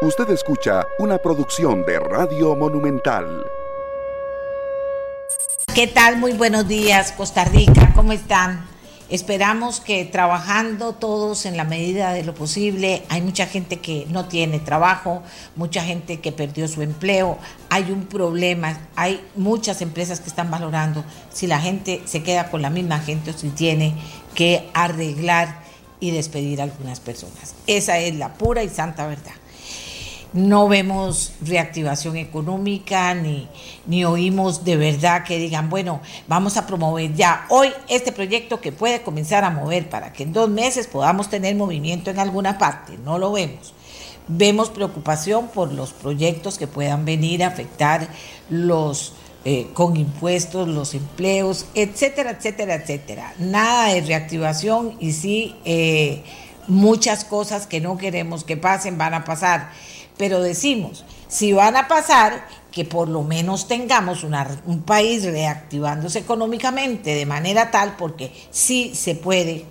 Usted escucha una producción de Radio Monumental. ¿Qué tal? Muy buenos días, Costa Rica. ¿Cómo están? Esperamos que trabajando todos en la medida de lo posible, hay mucha gente que no tiene trabajo, mucha gente que perdió su empleo, hay un problema, hay muchas empresas que están valorando si la gente se queda con la misma gente o si tiene que arreglar y despedir a algunas personas. Esa es la pura y santa verdad no vemos reactivación económica ni, ni oímos de verdad que digan, bueno, vamos a promover ya hoy este proyecto que puede comenzar a mover para que en dos meses podamos tener movimiento en alguna parte. No lo vemos. Vemos preocupación por los proyectos que puedan venir a afectar los eh, con impuestos, los empleos, etcétera, etcétera, etcétera. Nada de reactivación y sí eh, muchas cosas que no queremos que pasen van a pasar pero decimos, si van a pasar, que por lo menos tengamos un país reactivándose económicamente de manera tal, porque sí se puede,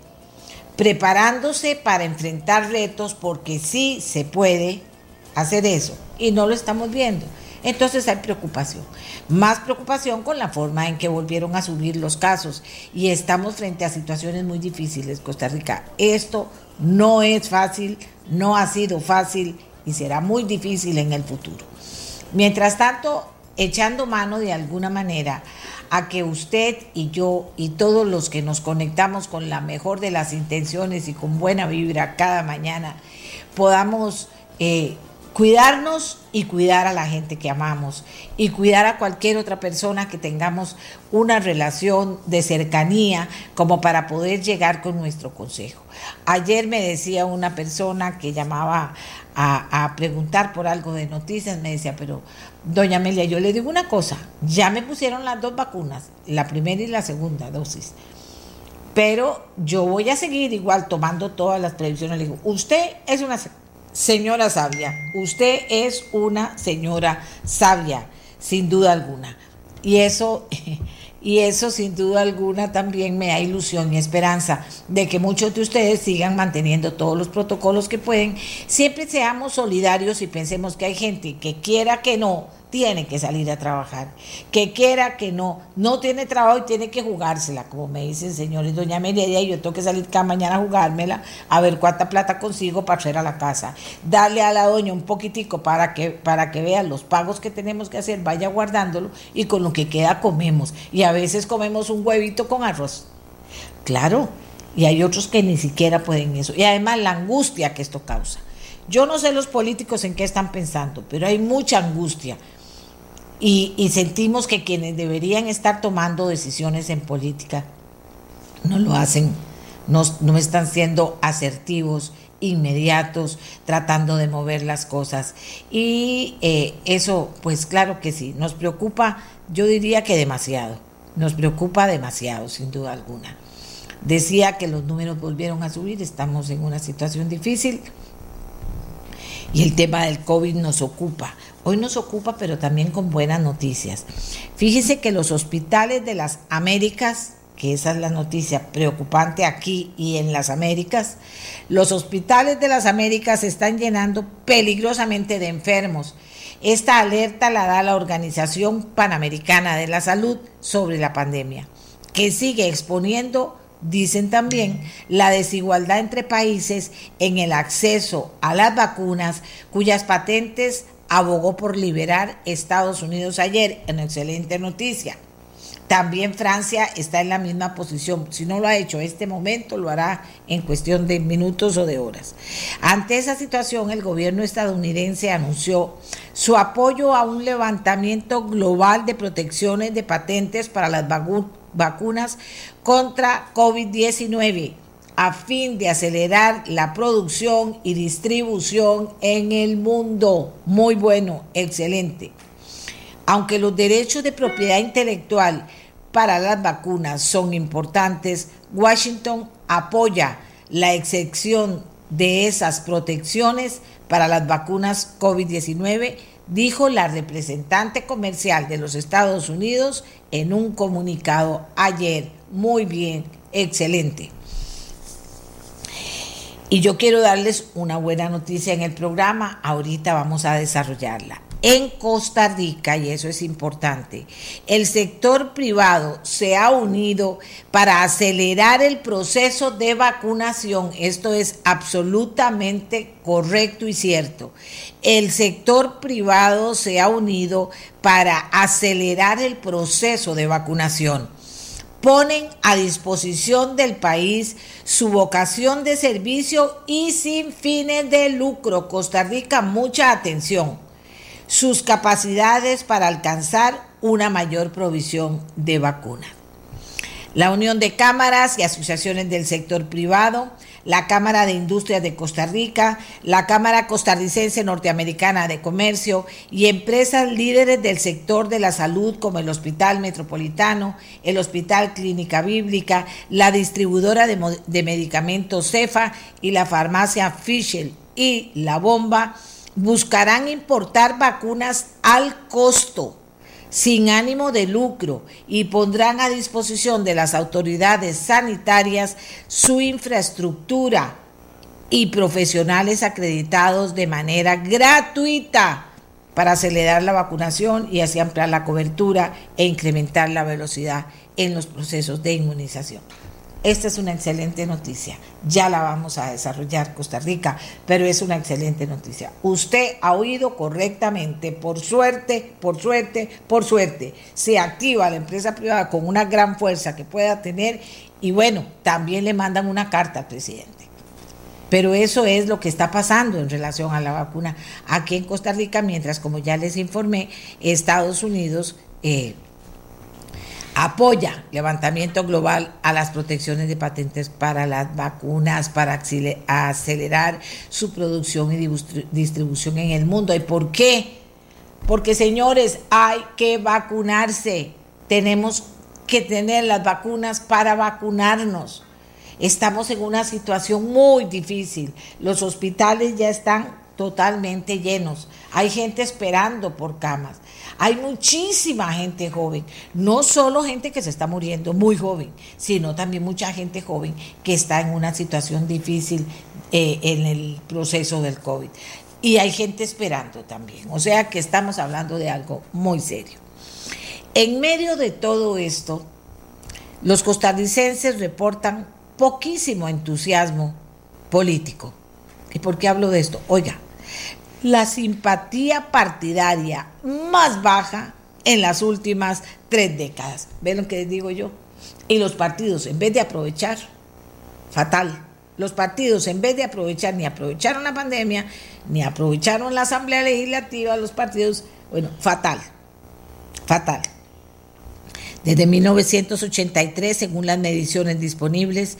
preparándose para enfrentar retos, porque sí se puede hacer eso, y no lo estamos viendo. Entonces hay preocupación, más preocupación con la forma en que volvieron a subir los casos y estamos frente a situaciones muy difíciles, Costa Rica. Esto no es fácil, no ha sido fácil y será muy difícil en el futuro. Mientras tanto, echando mano de alguna manera a que usted y yo y todos los que nos conectamos con la mejor de las intenciones y con buena vibra cada mañana podamos eh, cuidarnos y cuidar a la gente que amamos y cuidar a cualquier otra persona que tengamos una relación de cercanía como para poder llegar con nuestro consejo. Ayer me decía una persona que llamaba a, a, preguntar por algo de noticias, me decía, pero doña Amelia, yo le digo una cosa, ya me pusieron las dos vacunas, la primera y la segunda dosis. Pero yo voy a seguir igual tomando todas las previsiones. Le digo, usted es una señora sabia, usted es una señora sabia, sin duda alguna. Y eso, y eso sin duda alguna también me da ilusión y esperanza de que muchos de ustedes sigan manteniendo todos los protocolos que pueden. Siempre seamos solidarios y pensemos que hay gente que quiera que no, tiene que salir a trabajar. Que quiera que no, no tiene trabajo y tiene que jugársela, como me dicen señores, doña Mercedes, y yo tengo que salir cada mañana a jugármela, a ver cuánta plata consigo para hacer a la casa. Darle a la doña un poquitico para que, para que vea los pagos que tenemos que hacer, vaya guardándolo y con lo que queda comemos. Y a veces comemos un huevito con arroz. Claro, y hay otros que ni siquiera pueden eso. Y además la angustia que esto causa. Yo no sé los políticos en qué están pensando, pero hay mucha angustia y, sentimos que quienes deberían estar tomando decisiones en política no lo hacen, no, no están siendo asertivos, inmediatos, tratando de mover las cosas. Y eh, eso, pues claro que sí, nos preocupa, yo diría que demasiado, nos preocupa demasiado, sin duda alguna. Decía que los números volvieron a subir, estamos en una situación difícil y el tema del COVID nos ocupa. Hoy nos ocupa, pero también con buenas noticias. Fíjese que los hospitales de las Américas, que esa es la noticia preocupante aquí y en las Américas, los hospitales de las Américas están llenando peligrosamente de enfermos. Esta alerta la da la Organización Panamericana de la Salud sobre la pandemia, que sigue exponiendo dicen también, la desigualdad entre países en el acceso a las vacunas cuyas patentes abogó por liberar Estados Unidos ayer, en excelente noticia. También Francia está en la misma posición. Si no lo ha hecho en este momento, lo hará en cuestión de minutos o de horas. Ante esa situación, el gobierno estadounidense anunció su apoyo a un levantamiento global de protecciones de patentes para las vacunas contra COVID-19 a fin de acelerar la producción y distribución en el mundo. Muy bueno, excelente. Aunque los derechos de propiedad intelectual para las vacunas son importantes, Washington apoya la excepción de esas protecciones para las vacunas COVID-19, dijo la representante comercial de los Estados Unidos en un comunicado ayer. Muy bien, excelente. Y yo quiero darles una buena noticia en el programa, ahorita vamos a desarrollarla. En Costa Rica, y eso es importante, el sector privado se ha unido para acelerar el proceso de vacunación. Esto es absolutamente correcto y cierto. El sector privado se ha unido para acelerar el proceso de vacunación ponen a disposición del país su vocación de servicio y sin fines de lucro. Costa Rica, mucha atención sus capacidades para alcanzar una mayor provisión de vacunas. La Unión de Cámaras y Asociaciones del Sector Privado, la Cámara de Industrias de Costa Rica, la Cámara Costarricense Norteamericana de Comercio y empresas líderes del sector de la salud como el Hospital Metropolitano, el Hospital Clínica Bíblica, la distribuidora de, de medicamentos CEFA y la farmacia Fischel y La Bomba buscarán importar vacunas al costo, sin ánimo de lucro, y pondrán a disposición de las autoridades sanitarias su infraestructura y profesionales acreditados de manera gratuita para acelerar la vacunación y así ampliar la cobertura e incrementar la velocidad en los procesos de inmunización. Esta es una excelente noticia. Ya la vamos a desarrollar Costa Rica, pero es una excelente noticia. Usted ha oído correctamente, por suerte, por suerte, por suerte. Se activa la empresa privada con una gran fuerza que pueda tener y bueno, también le mandan una carta al presidente. Pero eso es lo que está pasando en relación a la vacuna aquí en Costa Rica, mientras, como ya les informé, Estados Unidos eh, apoya levantamiento global a las protecciones de patentes para las vacunas, para acelerar su producción y distribución en el mundo. ¿Y por qué? Porque señores, hay que vacunarse. Tenemos que tener las vacunas para vacunarnos. Estamos en una situación muy difícil. Los hospitales ya están totalmente llenos. Hay gente esperando por camas. Hay muchísima gente joven, no solo gente que se está muriendo muy joven, sino también mucha gente joven que está en una situación difícil eh, en el proceso del COVID. Y hay gente esperando también. O sea que estamos hablando de algo muy serio. En medio de todo esto, los costarricenses reportan poquísimo entusiasmo político. ¿Y por qué hablo de esto? Oiga, la simpatía partidaria más baja en las últimas tres décadas. ¿Ven lo que les digo yo? Y los partidos, en vez de aprovechar, fatal. Los partidos, en vez de aprovechar, ni aprovecharon la pandemia, ni aprovecharon la Asamblea Legislativa, los partidos, bueno, fatal, fatal. Desde 1983, según las mediciones disponibles,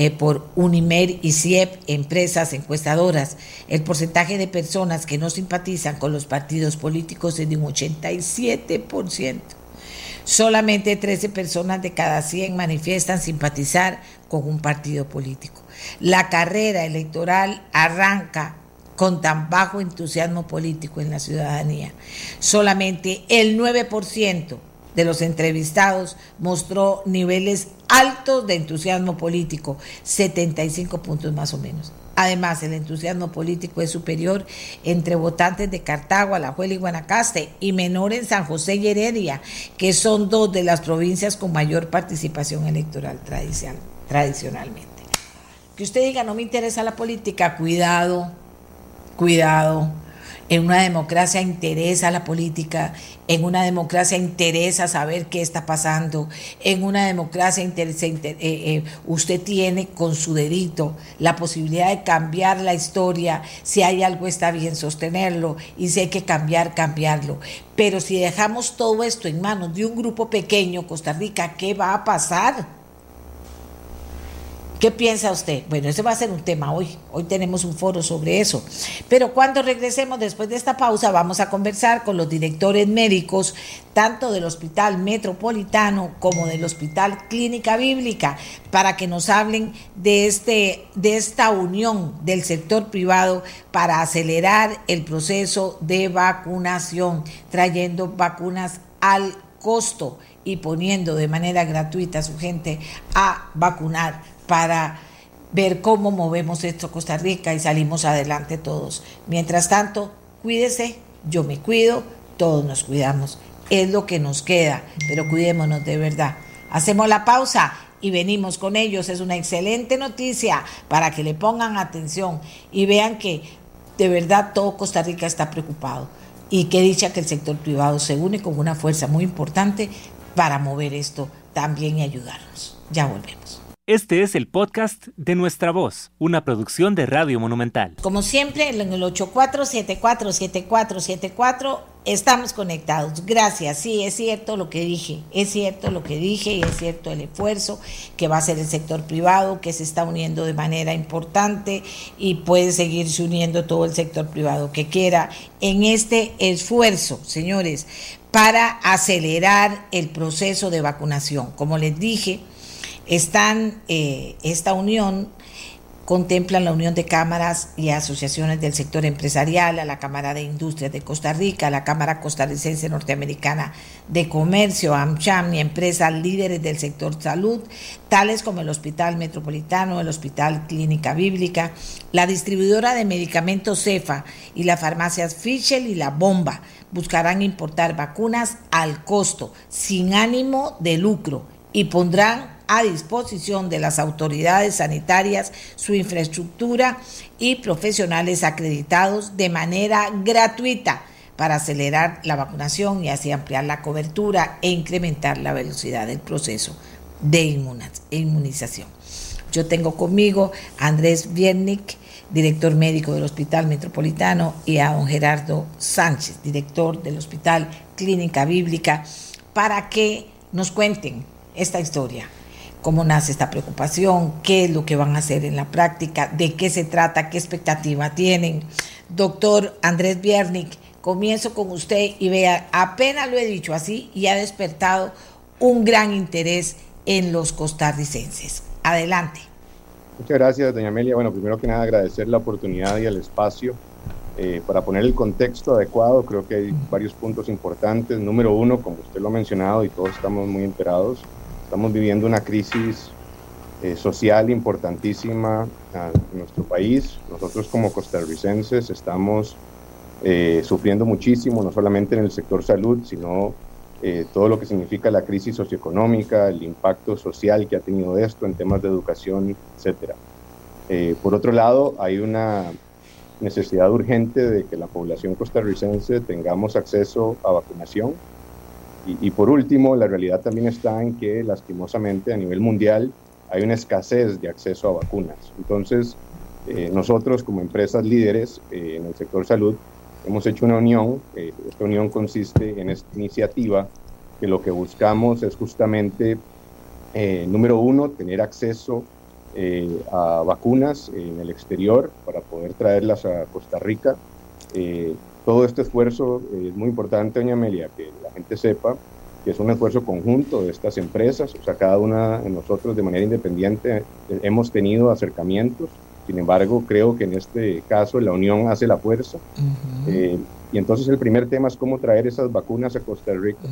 eh, por Unimer y CIEP, empresas encuestadoras, el porcentaje de personas que no simpatizan con los partidos políticos es de un 87%. Solamente 13 personas de cada 100 manifiestan simpatizar con un partido político. La carrera electoral arranca con tan bajo entusiasmo político en la ciudadanía. Solamente el 9% de los entrevistados mostró niveles altos de entusiasmo político, 75 puntos más o menos. Además, el entusiasmo político es superior entre votantes de Cartago, Alajuela y Guanacaste y menor en San José y Heredia, que son dos de las provincias con mayor participación electoral tradicionalmente. Que usted diga, no me interesa la política, cuidado, cuidado en una democracia interesa la política, en una democracia interesa saber qué está pasando, en una democracia interesa, eh, eh, usted tiene con su dedito la posibilidad de cambiar la historia, si hay algo está bien sostenerlo y si hay que cambiar, cambiarlo. Pero si dejamos todo esto en manos de un grupo pequeño, Costa Rica, ¿qué va a pasar? ¿Qué piensa usted? Bueno, ese va a ser un tema hoy. Hoy tenemos un foro sobre eso. Pero cuando regresemos después de esta pausa, vamos a conversar con los directores médicos, tanto del Hospital Metropolitano como del Hospital Clínica Bíblica, para que nos hablen de, este, de esta unión del sector privado para acelerar el proceso de vacunación, trayendo vacunas al costo y poniendo de manera gratuita a su gente a vacunar para ver cómo movemos esto Costa Rica y salimos adelante todos. Mientras tanto, cuídese, yo me cuido, todos nos cuidamos. Es lo que nos queda, pero cuidémonos de verdad. Hacemos la pausa y venimos con ellos. Es una excelente noticia para que le pongan atención y vean que de verdad todo Costa Rica está preocupado. Y que dicha que el sector privado se une con una fuerza muy importante para mover esto también y ayudarnos. Ya volvemos. Este es el podcast de Nuestra Voz, una producción de Radio Monumental. Como siempre, en el 84747474 estamos conectados. Gracias. Sí, es cierto lo que dije. Es cierto lo que dije y es cierto el esfuerzo que va a hacer el sector privado, que se está uniendo de manera importante y puede seguirse uniendo todo el sector privado que quiera en este esfuerzo, señores, para acelerar el proceso de vacunación. Como les dije, están, eh, esta unión contempla la unión de cámaras y asociaciones del sector empresarial, a la Cámara de Industrias de Costa Rica, a la Cámara Costarricense Norteamericana de Comercio, AmCham y empresas líderes del sector salud, tales como el Hospital Metropolitano, el Hospital Clínica Bíblica, la distribuidora de medicamentos CEFA y las farmacias Fischel y La Bomba. Buscarán importar vacunas al costo, sin ánimo de lucro, y pondrán a disposición de las autoridades sanitarias su infraestructura y profesionales acreditados de manera gratuita para acelerar la vacunación y así ampliar la cobertura e incrementar la velocidad del proceso de inmunización. Yo tengo conmigo a Andrés Viernik, director médico del Hospital Metropolitano, y a don Gerardo Sánchez, director del Hospital Clínica Bíblica, para que nos cuenten esta historia cómo nace esta preocupación, qué es lo que van a hacer en la práctica, de qué se trata, qué expectativa tienen. Doctor Andrés Biernik, comienzo con usted y vea, apenas lo he dicho así y ha despertado un gran interés en los costarricenses. Adelante. Muchas gracias, doña Amelia. Bueno, primero que nada agradecer la oportunidad y el espacio eh, para poner el contexto adecuado. Creo que hay varios puntos importantes. Número uno, como usted lo ha mencionado y todos estamos muy enterados, Estamos viviendo una crisis eh, social importantísima en nuestro país. Nosotros como costarricenses estamos eh, sufriendo muchísimo, no solamente en el sector salud, sino eh, todo lo que significa la crisis socioeconómica, el impacto social que ha tenido esto en temas de educación, etc. por otro lado, hay una necesidad urgente de que la población costarricense tengamos acceso a vacunación y, por último, la realidad también está en que lastimosamente a nivel mundial hay una escasez de acceso a vacunas. Entonces, eh, nosotros como empresas líderes eh, en el sector salud hemos hecho una unión. Eh, esta unión consiste en esta iniciativa que lo que buscamos es justamente, número uno, tener acceso a vacunas en el exterior para poder traerlas a Costa Rica todo este esfuerzo es muy importante, doña Amelia, que la gente sepa que es un esfuerzo conjunto de estas empresas, o sea, cada una de nosotros de manera independiente eh, hemos tenido acercamientos, sin embargo, creo que en este caso la unión hace la fuerza. Eh, y entonces el primer tema es cómo traer esas vacunas a Costa Rica.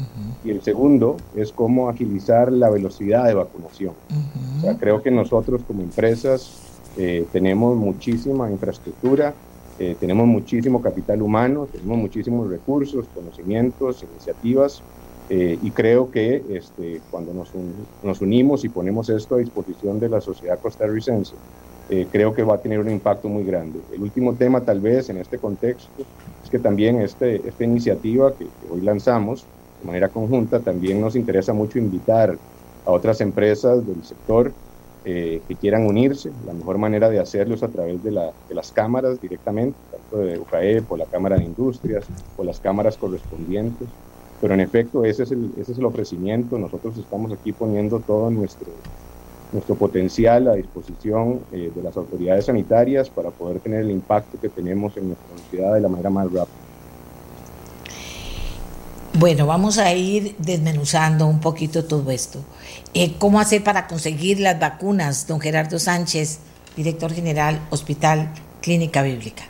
Y el segundo es cómo agilizar la velocidad de vacunación. O sea, creo que nosotros como empresas eh, tenemos muchísima infraestructura, eh, tenemos muchísimo capital humano, tenemos muchísimos recursos, conocimientos, iniciativas, eh, y creo que este, cuando nos, nos, unimos y ponemos esto a disposición de la sociedad costarricense, eh, creo que va a tener un impacto muy grande. El último tema tal vez en este contexto es que también este, esta iniciativa que, que hoy lanzamos de manera conjunta, también nos interesa mucho invitar a otras empresas del sector eh, que quieran unirse. La mejor manera de hacerlo es a través de, la, de las cámaras directamente, tanto de UCAE, por la Cámara de Industrias, o las cámaras correspondientes. Pero en efecto, ese es el, ese es el ofrecimiento. Nosotros estamos aquí poniendo todo nuestro, nuestro potencial a disposición eh, de las autoridades sanitarias para poder tener el impacto que tenemos en nuestra sociedad de la manera más rápida. Bueno, vamos a ir desmenuzando un poquito todo esto. Eh, ¿Cómo hacer para conseguir las vacunas, don Gerardo Sánchez, director general, Hospital Clínica Bíblica?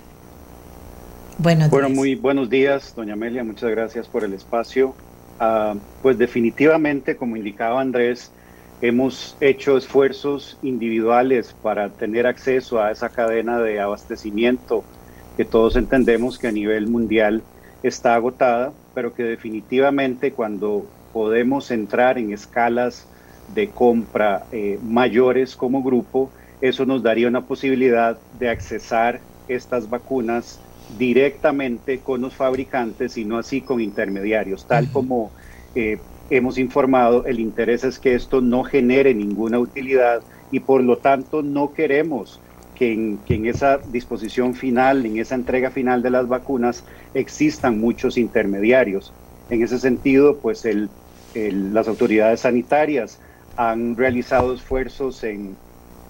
Buenos bueno, muy buenos días, doña Amelia, muchas gracias por el espacio. Ah, pues definitivamente, como indicaba Andrés, hemos hecho esfuerzos individuales para tener acceso a esa cadena de abastecimiento que todos entendemos que a nivel mundial está agotada, pero que definitivamente cuando podemos entrar en escalas de compra eh, mayores como grupo, eso nos daría una posibilidad de accesar estas vacunas directamente con los fabricantes y no así con intermediarios, tal como eh, hemos informado, el interés es que esto no genere ninguna utilidad y por lo tanto no queremos que en, esa disposición final, en esa entrega final de las vacunas, existan muchos intermediarios. En ese sentido, pues las autoridades sanitarias han realizado esfuerzos en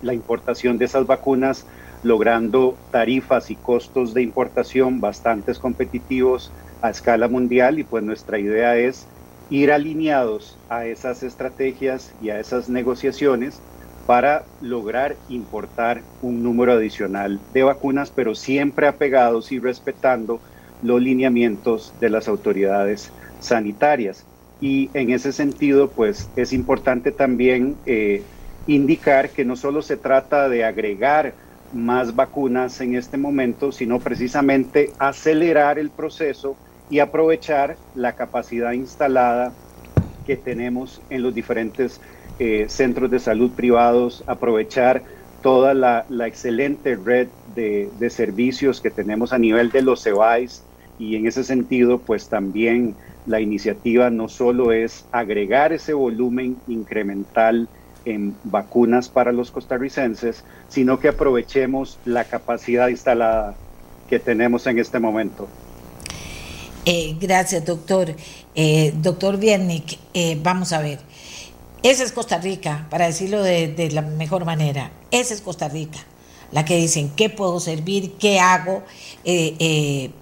la importación de esas vacunas, logrando tarifas y costos de importación bastante competitivos a escala mundial y pues nuestra idea es ir alineados a esas estrategias y a esas negociaciones para lograr importar un número adicional de vacunas, pero siempre apegados y respetando los lineamientos de las autoridades sanitarias. Y en ese sentido, pues es importante también eh, indicar que no solo se trata de agregar más vacunas en este momento, sino precisamente acelerar el proceso y aprovechar la capacidad instalada que tenemos en los diferentes eh, centros de salud privados, aprovechar toda la, excelente red de, de, servicios que tenemos a nivel de los CEBAIS y en ese sentido, pues también la iniciativa no solo es agregar ese volumen incremental en vacunas para los costarricenses, sino que aprovechemos la capacidad instalada que tenemos en este momento. Eh, gracias, doctor. Eh, doctor Viernik, eh, vamos a ver. Esa es Costa Rica, para decirlo de, la mejor manera. Esa es Costa Rica la que dicen qué puedo servir, qué hago.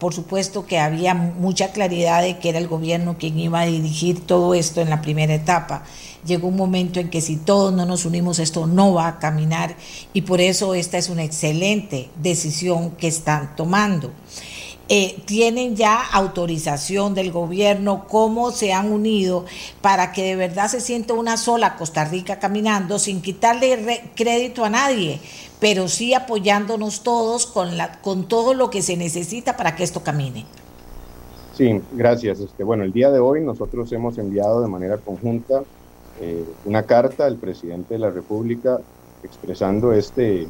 por supuesto que había mucha claridad de que era el gobierno quien iba a dirigir todo esto en la primera etapa. Llegó un momento en que si todos no nos unimos esto no va a caminar y por eso esta es una excelente decisión que están tomando. Eh, tienen ya autorización del gobierno, cómo se han unido para que de verdad se sienta una sola Costa Rica caminando sin quitarle crédito a nadie, pero sí apoyándonos todos con, la, con todo lo que se necesita para que esto camine. Sí, gracias. Este, bueno, el día de hoy nosotros hemos enviado de manera conjunta eh, una carta al presidente de la República expresando este,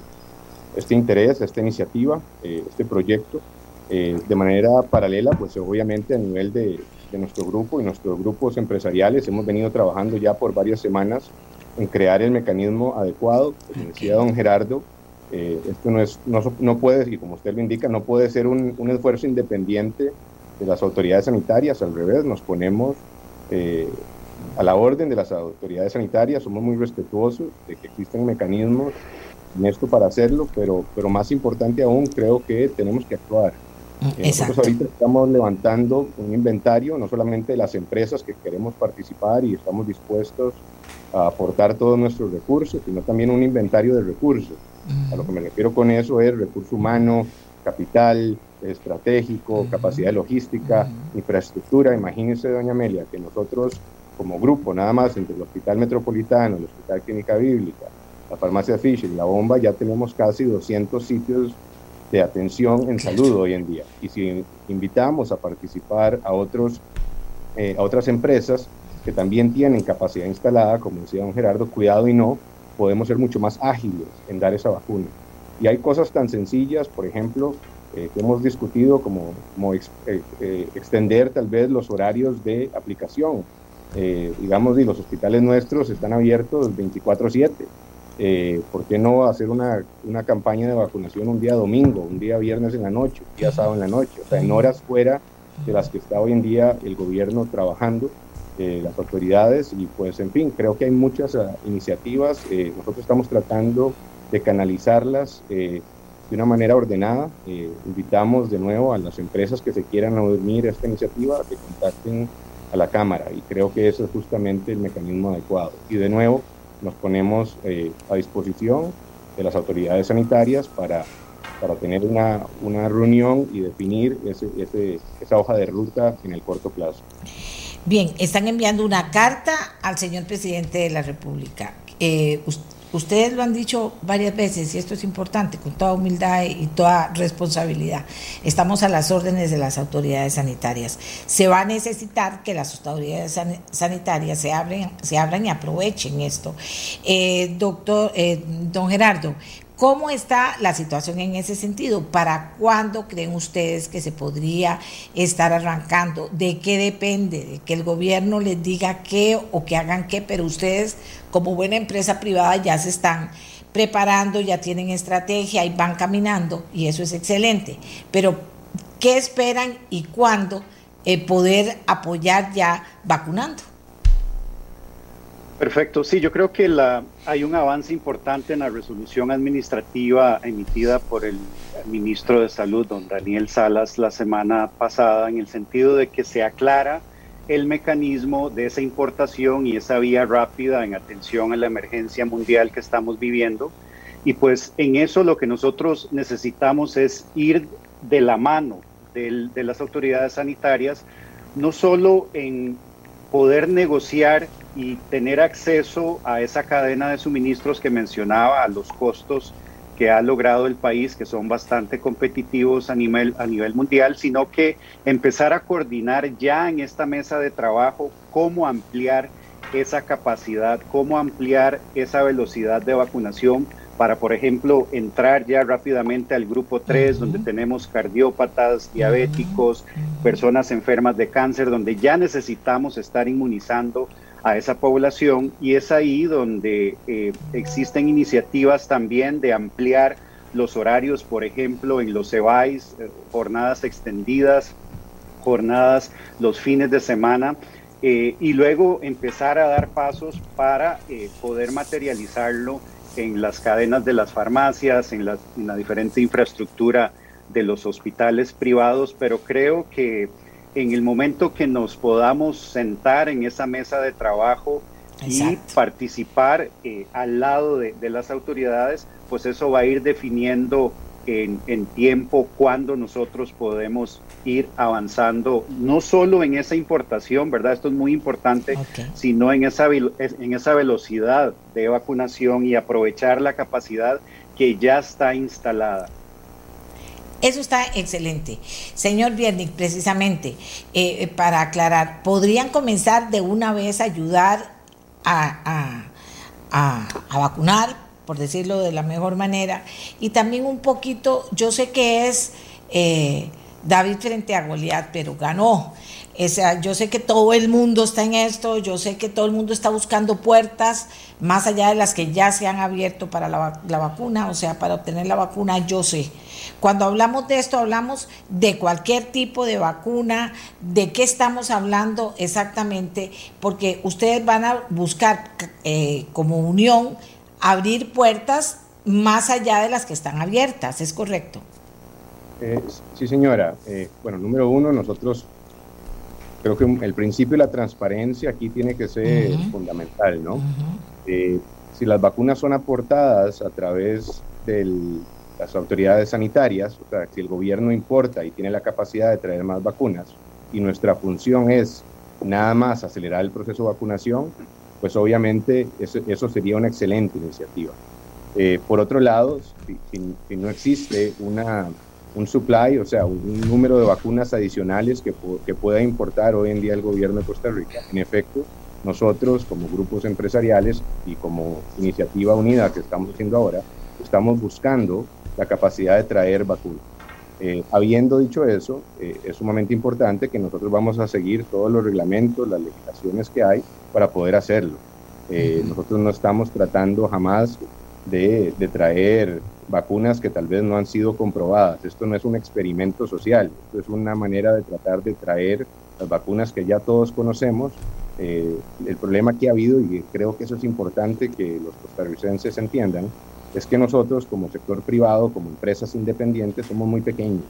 este interés, esta iniciativa, eh, este proyecto eh, de manera paralela, pues obviamente a nivel de, nuestro grupo y nuestros grupos empresariales hemos venido trabajando ya por varias semanas en crear el mecanismo adecuado. Como decía don Gerardo, eh, esto no, es, no, no, puede, y como usted lo indica, no puede ser un, un, esfuerzo independiente de las autoridades sanitarias, al revés, nos ponemos eh, a la orden de las autoridades sanitarias, somos muy respetuosos de que existen mecanismos en esto para hacerlo, pero, pero más importante aún, creo que tenemos que actuar. Eh, nosotros ahorita estamos levantando un inventario, no solamente de las empresas que queremos participar y estamos dispuestos a aportar todos nuestros recursos, sino también un inventario de recursos. A lo que me refiero con eso es recurso humano, capital estratégico, capacidad logística, infraestructura. Imagínese, doña Amelia, que nosotros como grupo, nada más entre el Hospital Metropolitano, el Hospital Clínica Bíblica, la Farmacia Fisher y la Bomba, ya tenemos casi 200 sitios de atención en salud hoy en día. Y si invitamos a participar a, otros, eh, a otras empresas que también tienen capacidad instalada, como decía don Gerardo, cuidado y no, podemos ser mucho más ágiles en dar esa vacuna. Y hay cosas tan sencillas, por ejemplo, eh, que hemos discutido como, como eh, extender tal vez los horarios de aplicación. digamos, y los hospitales nuestros están abiertos 24/7 eh, ¿por qué no hacer una, una, campaña de vacunación un día domingo, un día viernes en la noche, un día sábado en la noche? O sea, en horas fuera de las que está hoy en día el gobierno trabajando, eh, las autoridades, y pues en fin, creo que hay muchas uh, iniciativas, eh, nosotros estamos tratando de canalizarlas de una manera ordenada. invitamos de nuevo a las empresas que se quieran unir a esta iniciativa que contacten a la Cámara y creo que eso es justamente el mecanismo adecuado. Y de nuevo, nos ponemos eh, a disposición de las autoridades sanitarias para, para tener una, una reunión y definir ese, ese, esa hoja de ruta en el corto plazo. Bien, están enviando una carta al señor presidente de la República. eh, ustedes lo han dicho varias veces y esto es importante, con toda humildad y toda responsabilidad. Estamos a las órdenes de las autoridades sanitarias. Se va a necesitar que las autoridades sanitarias se, abren, se abran y aprovechen esto. Eh, doctor, eh, don Gerardo, ¿Cómo está la situación en ese sentido? ¿Para cuándo creen ustedes que se podría estar arrancando? ¿De qué depende? ¿De que el gobierno les diga qué o que hagan qué? Pero ustedes, como buena empresa privada, ya se están preparando, ya tienen estrategia y van caminando y eso es excelente. Pero, ¿qué esperan y cuándo eh, poder apoyar ya vacunando? Perfecto, sí, yo creo que la, hay un avance importante en la resolución administrativa emitida por el ministro de Salud, don Daniel Salas, la semana pasada, en el sentido de que se aclara el mecanismo de esa importación y esa vía rápida en atención a la emergencia mundial que estamos viviendo. Y pues en eso lo que nosotros necesitamos es ir de la mano de las autoridades sanitarias, no solo en poder negociar y tener acceso a esa cadena de suministros que mencionaba, a los costos que ha logrado el país, que son bastante competitivos a nivel, a nivel mundial, sino que empezar a coordinar ya en esta mesa de trabajo cómo ampliar esa capacidad, cómo ampliar esa velocidad de vacunación para, por ejemplo, entrar ya rápidamente al grupo 3, donde tenemos cardiópatas, diabéticos, personas enfermas de cáncer, donde ya necesitamos estar inmunizando a esa población y es ahí donde eh, existen iniciativas también de ampliar los horarios, por ejemplo, en los CEBAIS, eh, jornadas extendidas, jornadas los fines de semana, eh, y luego empezar a dar pasos para poder materializarlo en las cadenas de las farmacias, en la diferente infraestructura de los hospitales privados, pero creo que en el momento que nos podamos sentar en esa mesa de trabajo y participar eh, al lado de, las autoridades, pues eso va a ir definiendo en, tiempo cuándo nosotros podemos ir avanzando, no solo en esa importación, ¿verdad? Esto es muy importante, sino en esa, en esa velocidad de vacunación y aprovechar la capacidad que ya está instalada. Eso está excelente. Señor Viernik, precisamente, eh, eh, para aclarar, ¿podrían comenzar de una vez a ayudar a, vacunar, por decirlo de la mejor manera? Y también un poquito, yo sé que es eh, David frente a Goliat, pero ganó. Sea, yo sé que todo el mundo está en esto, yo sé que todo el mundo está buscando puertas más allá de las que ya se han abierto para la, la vacuna, o sea, para obtener la vacuna, yo sé. Cuando hablamos de esto, hablamos de cualquier tipo de vacuna, de qué estamos hablando exactamente, porque ustedes van a buscar eh, como unión abrir puertas más allá de las que están abiertas, ¿es correcto? Eh, sí, señora. Eh, bueno, número uno, nosotros creo que el principio de la transparencia aquí tiene que ser fundamental, ¿no? si las vacunas son aportadas a través del las autoridades sanitarias, o sea, si el gobierno importa y tiene la capacidad de traer más vacunas y nuestra función es nada más acelerar el proceso de vacunación, pues obviamente eso, sería una excelente iniciativa. Eh, por otro lado, si, no existe una, un supply, o sea, un, número de vacunas adicionales que, que pueda importar hoy en día el gobierno de Costa Rica, en efecto, nosotros como grupos empresariales y como iniciativa unida que estamos haciendo ahora, estamos buscando la capacidad de traer vacunas. Eh, habiendo dicho eso, eh, es sumamente importante que nosotros vamos a seguir todos los reglamentos, las legislaciones que hay para poder hacerlo. Eh, nosotros no estamos tratando jamás de, de, traer vacunas que tal vez no han sido comprobadas. Esto no es un experimento social, esto es una manera de tratar de traer las vacunas que ya todos conocemos. el problema que ha habido, y creo que eso es importante que los costarricenses entiendan, es que nosotros como sector privado, como empresas independientes, somos muy pequeños.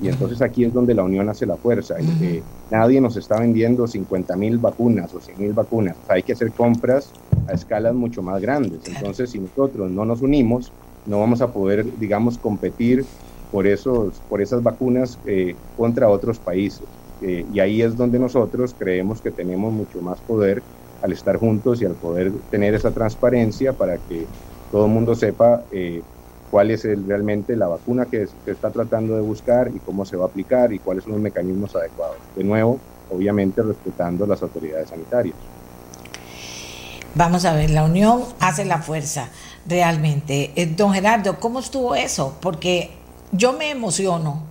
Y entonces aquí es donde la unión hace la fuerza. Y, nadie nos está vendiendo 50 mil vacunas o 100 mil vacunas. hay que hacer compras a escalas mucho más grandes. Entonces, si nosotros no nos unimos, no vamos a poder, digamos, competir por, esos, por esas vacunas eh, contra otros países. Eh, y ahí es donde nosotros creemos que tenemos mucho más poder al estar juntos y al poder tener esa transparencia para que todo el mundo sepa eh, cuál es realmente la vacuna que se está tratando de buscar y cómo se va a aplicar y cuáles son los mecanismos adecuados. De nuevo, obviamente respetando las autoridades sanitarias. Vamos a ver, la unión hace la fuerza, realmente. Eh, don Gerardo, ¿cómo estuvo eso? Porque yo me emociono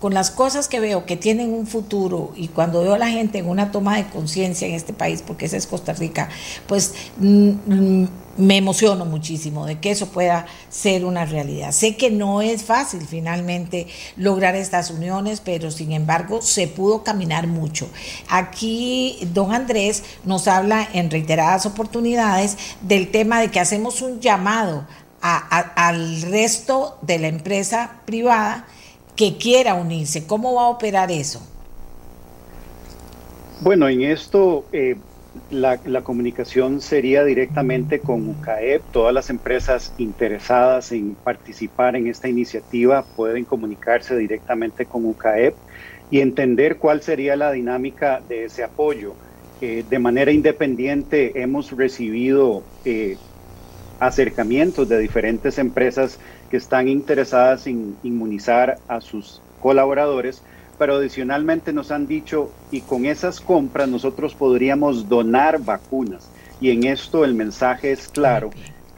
con las cosas que veo que tienen un futuro y cuando veo a la gente en una toma de conciencia en este país, porque esa es Costa Rica, pues mm, mm, me emociono muchísimo de que eso pueda ser una realidad. Sé que no es fácil finalmente lograr estas uniones, pero sin embargo se pudo caminar mucho. Aquí don Andrés nos habla en reiteradas oportunidades del tema de que hacemos un llamado al resto de la empresa privada que quiera unirse. ¿Cómo va a operar eso? Bueno, en esto eh, la, comunicación sería directamente con UCAEP. Todas las empresas interesadas en participar en esta iniciativa pueden comunicarse directamente con UCAEP y entender cuál sería la dinámica de ese apoyo. Eh, de manera independiente hemos recibido eh, acercamientos de diferentes empresas que están interesadas en inmunizar a sus colaboradores pero adicionalmente nos han dicho, y con esas compras nosotros podríamos donar vacunas. Y en esto el mensaje es claro,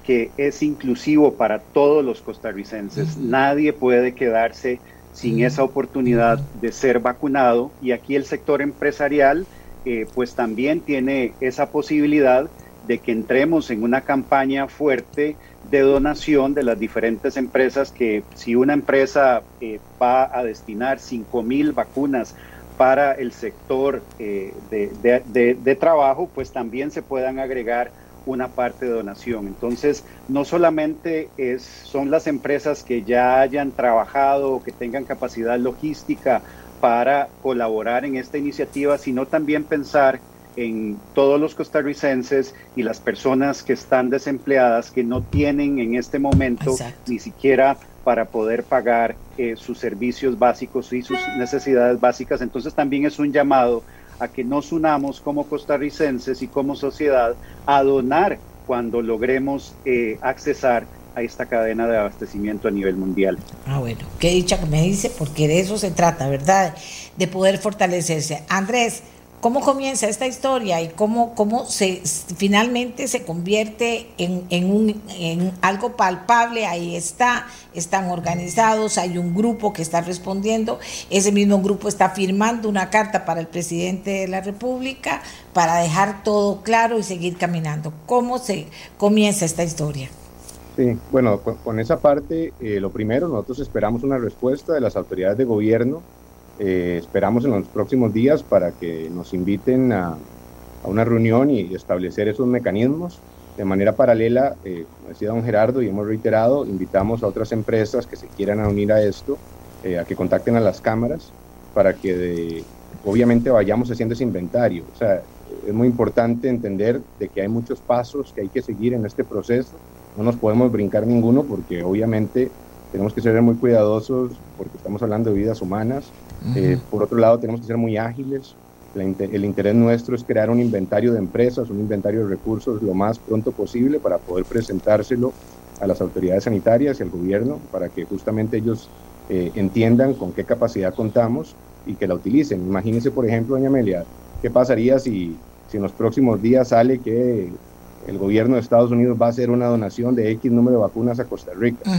que es inclusivo para todos los costarricenses. Nadie puede quedarse sin esa oportunidad de ser vacunado. Y aquí el sector empresarial eh, pues también tiene esa posibilidad de que entremos en una campaña fuerte de donación de las diferentes empresas que si una empresa eh, va a destinar 5 mil vacunas para el sector eh, de, trabajo, pues también se puedan agregar una parte de donación. Entonces, no solamente es, son las empresas que ya hayan trabajado o que tengan capacidad logística para colaborar en esta iniciativa, sino también pensar en todos los costarricenses y las personas que están desempleadas que no tienen en este momento ni siquiera para poder pagar eh, sus servicios básicos y sus necesidades básicas. Entonces también es un llamado a que nos unamos como costarricenses y como sociedad a donar cuando logremos eh, accesar a esta cadena de abastecimiento a nivel mundial. Ah, bueno, qué dicha que me dice, porque de eso se trata, ¿verdad? De poder fortalecerse. Andrés, cómo comienza esta historia y cómo, cómo finalmente se convierte en, un, en algo palpable. Ahí está, están organizados, hay un grupo que está respondiendo, ese mismo grupo está firmando una carta para el presidente de la República para dejar todo claro y seguir caminando. ¿Cómo se comienza esta historia? Sí, bueno, con, esa parte, eh, lo primero, nosotros esperamos una respuesta de las autoridades de gobierno eh, esperamos en los próximos días para que nos inviten a, una reunión y establecer esos mecanismos. De manera paralela, eh, como decía don Gerardo y hemos reiterado, invitamos a otras empresas que se quieran unir a esto, eh, a que contacten a las cámaras para que obviamente vayamos haciendo ese inventario. O sea, es muy importante entender de que hay muchos pasos que hay que seguir en este proceso. No nos podemos brincar ninguno porque obviamente tenemos que ser muy cuidadosos porque estamos hablando de vidas humanas eh, por otro lado, tenemos que ser muy ágiles. el interés nuestro es crear un inventario de empresas, un inventario de recursos lo más pronto posible para poder presentárselo a las autoridades sanitarias y al gobierno para que justamente ellos eh, entiendan con qué capacidad contamos y que la utilicen. Imagínense, por ejemplo, doña Amelia, qué pasaría si, si en los próximos días sale que el gobierno de Estados Unidos va a hacer una donación de X número de vacunas a Costa Rica.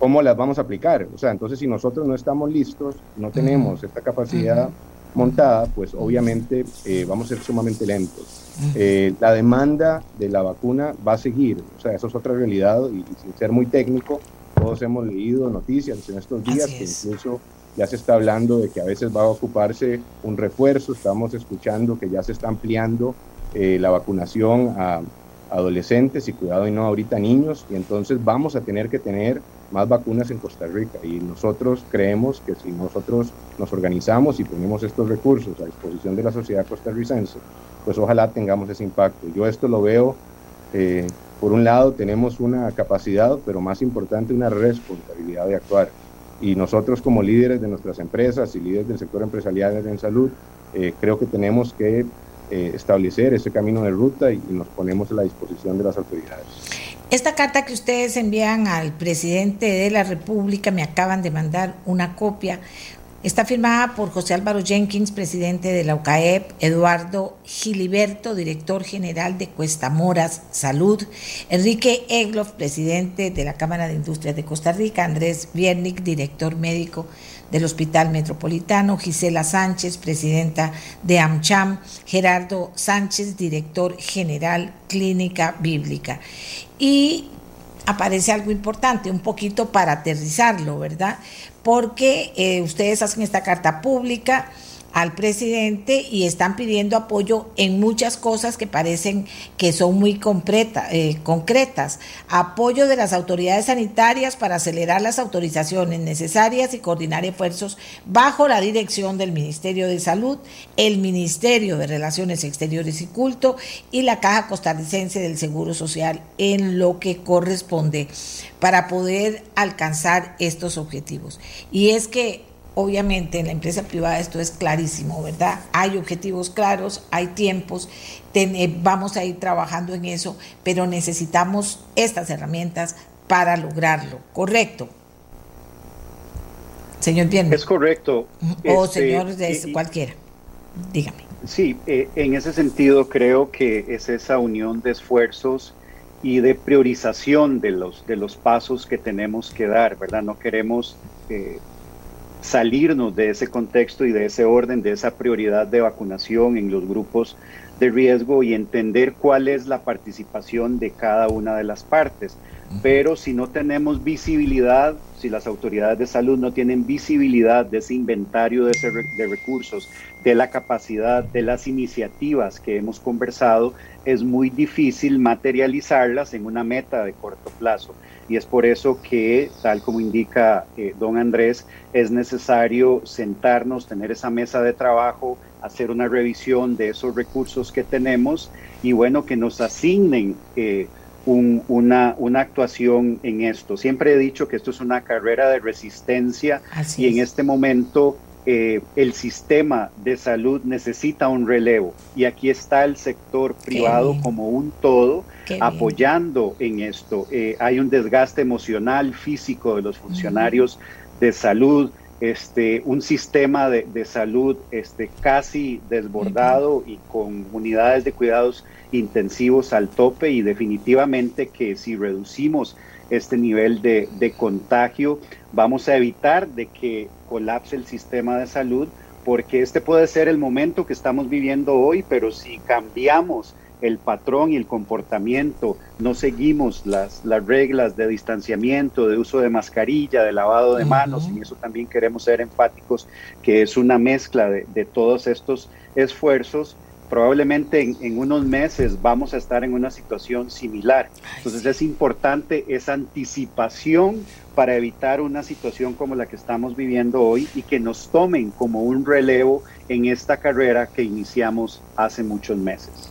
¿Cómo las vamos a aplicar? O sea, entonces si nosotros no estamos listos, no tenemos esta capacidad montada, pues obviamente eh, vamos a ser sumamente lentos. Eh, la demanda de la vacuna va a seguir, o sea, eso es otra realidad y, sin ser muy técnico, todos hemos leído noticias en estos días que incluso ya se está hablando de que a veces va a ocuparse un refuerzo, estamos escuchando que ya se está ampliando eh, la vacunación a adolescentes y cuidado y no ahorita niños, y entonces vamos a tener que tener más vacunas en Costa Rica y nosotros creemos que si nosotros nos organizamos y ponemos estos recursos a disposición de la sociedad costarricense, pues ojalá tengamos ese impacto. Yo esto lo veo, eh, por un lado tenemos una capacidad, pero más importante una responsabilidad de actuar. Y nosotros como líderes de nuestras empresas y líderes del sector empresarial en salud, eh, creo que tenemos que establecer ese camino de ruta y nos ponemos a la disposición de las autoridades. Esta carta que ustedes envían al presidente de la República, me acaban de mandar una copia, Está firmada por José Álvaro Jenkins, presidente de la UCAEP, Eduardo Giliberto, director general de Cuesta Moras Salud, Enrique Egloff, presidente de la Cámara de Industrias de Costa Rica, Andrés Viernik, director médico del Hospital Metropolitano, Gisela Sánchez, presidenta de AmCham, Gerardo Sánchez, director general Clínica Bíblica. Y aparece algo importante, un poquito para aterrizarlo, ¿verdad? porque eh, ustedes hacen esta carta pública al presidente y están pidiendo apoyo en muchas cosas que parecen que son muy eh, concretas. Apoyo de las autoridades sanitarias para acelerar las autorizaciones necesarias y coordinar esfuerzos bajo la dirección del Ministerio de Salud, el Ministerio de Relaciones Exteriores y Culto y la Caja Costarricense del Seguro Social en lo que corresponde para poder alcanzar estos objetivos. Y es que obviamente en la empresa privada esto es clarísimo, ¿verdad? Hay objetivos claros, hay tiempos, vamos a ir trabajando en eso, pero necesitamos estas herramientas para lograrlo, ¿correcto? Señor Bien. Es correcto. O este, señor de cualquiera, dígame. Sí, eh, en ese sentido creo que es esa unión de esfuerzos y de priorización de los, de los pasos que tenemos que dar, ¿verdad? No queremos eh, salirnos de ese contexto y de ese orden, de esa prioridad de vacunación en los grupos de riesgo y entender cuál es la participación de cada una de las partes. Pero si no tenemos visibilidad, si las autoridades de salud no tienen visibilidad de ese inventario de, de recursos, de la capacidad, de las iniciativas que hemos conversado, es muy difícil materializarlas en una meta de corto plazo. Y es por eso que, tal como indica eh, don Andrés, es necesario sentarnos, tener esa mesa de trabajo, hacer una revisión de esos recursos que tenemos y bueno, que nos asignen eh, una, una, actuación en esto. Siempre he dicho que esto es una carrera de resistencia y en este momento eh, el sistema de salud necesita un relevo. Y aquí está el sector privado como un todo apoyando en esto. Eh, hay un desgaste emocional, físico de los funcionarios de salud, este, un sistema de, salud este, casi desbordado y con unidades de cuidados intensivos al tope y definitivamente que si reducimos este nivel de, de contagio, vamos a evitar de que colapse el sistema de salud, porque este puede ser el momento que estamos viviendo hoy, pero si cambiamos el patrón y el comportamiento, no seguimos las, las reglas de distanciamiento, de uso de mascarilla, de lavado de manos, y eso también queremos ser enfáticos, que es una mezcla de, de todos estos esfuerzos, probablemente en, unos meses vamos a estar en una situación similar. Entonces es importante esa anticipación para evitar una situación como la que estamos viviendo hoy y que nos tomen como un relevo en esta carrera que iniciamos hace muchos meses.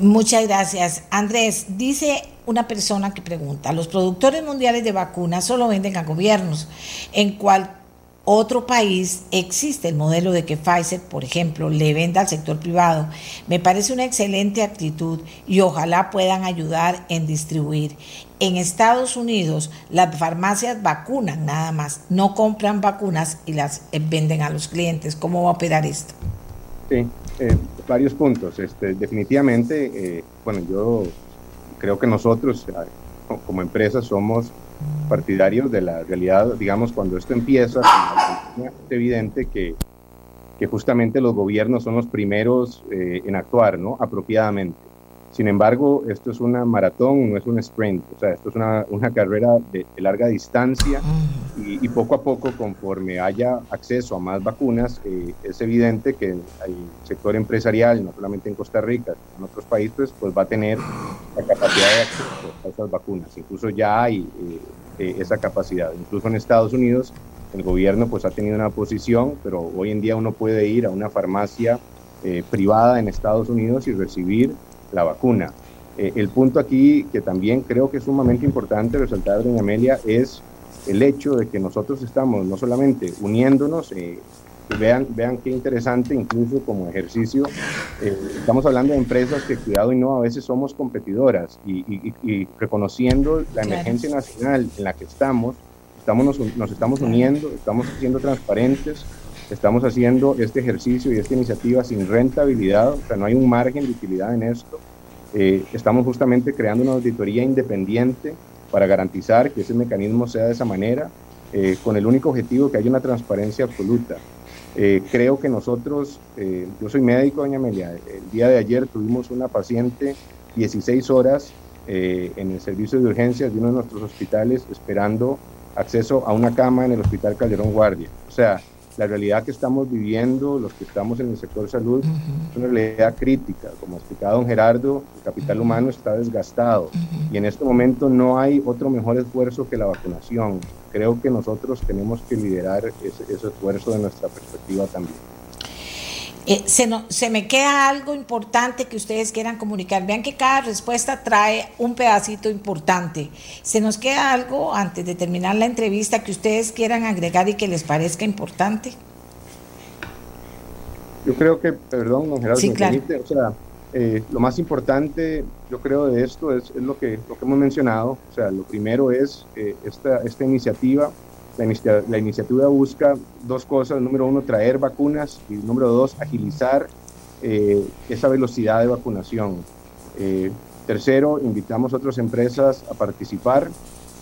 Muchas gracias. Andrés, dice una persona que pregunta, los productores mundiales de vacunas solo venden a gobiernos. ¿En cual otro país existe el modelo de que Pfizer, por ejemplo, le venda al sector privado. Me parece una excelente actitud y ojalá puedan ayudar en distribuir. En Estados Unidos las farmacias vacunan nada más, no compran vacunas y las eh, venden a los clientes. ¿Cómo va a operar esto? Sí, eh, varios puntos. Este, definitivamente, eh, bueno, yo creo que nosotros como empresa somos partidarios de la realidad, digamos, cuando esto empieza, es evidente que, que justamente los gobiernos son los primeros eh, en actuar, ¿no? Apropiadamente. Sin embargo, esto es una maratón, no es un sprint, o sea, esto es una, una carrera de, larga distancia y, poco a poco, conforme haya acceso a más vacunas, eh, es evidente que el sector empresarial, no solamente en Costa Rica, sino en otros países, pues va a tener la capacidad de acceso a esas vacunas. Incluso ya hay eh, eh, esa capacidad. Incluso en Estados Unidos, el gobierno pues ha tenido una posición, pero hoy en día uno puede ir a una farmacia privada en Estados Unidos y recibir la vacuna. Eh, el punto aquí que también creo que es sumamente importante resaltar, doña Amelia, es el hecho de que nosotros estamos no solamente uniéndonos, eh, vean, vean qué interesante, incluso como ejercicio, eh, estamos hablando de empresas que, cuidado y no, a veces somos competidoras y, reconociendo la emergencia nacional en la que estamos, estamos nos, estamos uniendo, estamos siendo transparentes, estamos haciendo este ejercicio y esta iniciativa sin rentabilidad, o sea, no hay un margen de utilidad en esto. Eh, estamos justamente creando una auditoría independiente para garantizar que ese mecanismo sea de esa manera, eh, con el único objetivo que haya una transparencia absoluta. Eh, creo que nosotros, eh, yo soy médico, doña Amelia, el día de ayer tuvimos una paciente 16 horas en el servicio de urgencias de uno de nuestros hospitales esperando acceso a una cama en el Hospital Calderón Guardia. O sea, la realidad que estamos viviendo, los que estamos en el sector salud, es una realidad crítica. Como ha explicado don Gerardo, el capital humano está desgastado y en este momento no hay otro mejor esfuerzo que la vacunación. Creo que nosotros tenemos que liderar ese, esfuerzo de nuestra perspectiva también. Eh, se, se, me queda algo importante que ustedes quieran comunicar. Vean que cada respuesta trae un pedacito importante. Se nos queda algo antes de terminar la entrevista que ustedes quieran agregar y que les parezca importante. Yo creo que, perdón, don Gerardo, o sea, eh, lo más importante, yo creo, de esto es, lo, que, lo que hemos mencionado. O sea, lo primero es eh, esta, esta iniciativa la, iniciativa busca dos cosas. Número uno, traer vacunas y número dos, agilizar eh, esa velocidad de vacunación. Eh, tercero, invitamos a otras empresas a participar,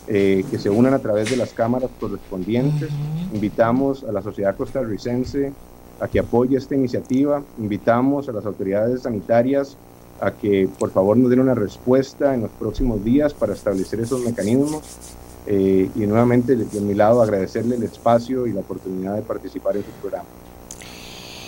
eh, que se unan a través de las cámaras correspondientes. Invitamos a la sociedad costarricense a que apoye esta iniciativa. Invitamos a las autoridades sanitarias a que por favor nos den una respuesta en los próximos días para establecer esos mecanismos. Eh, y nuevamente de, mi lado agradecerle el espacio y la oportunidad de participar en su programa.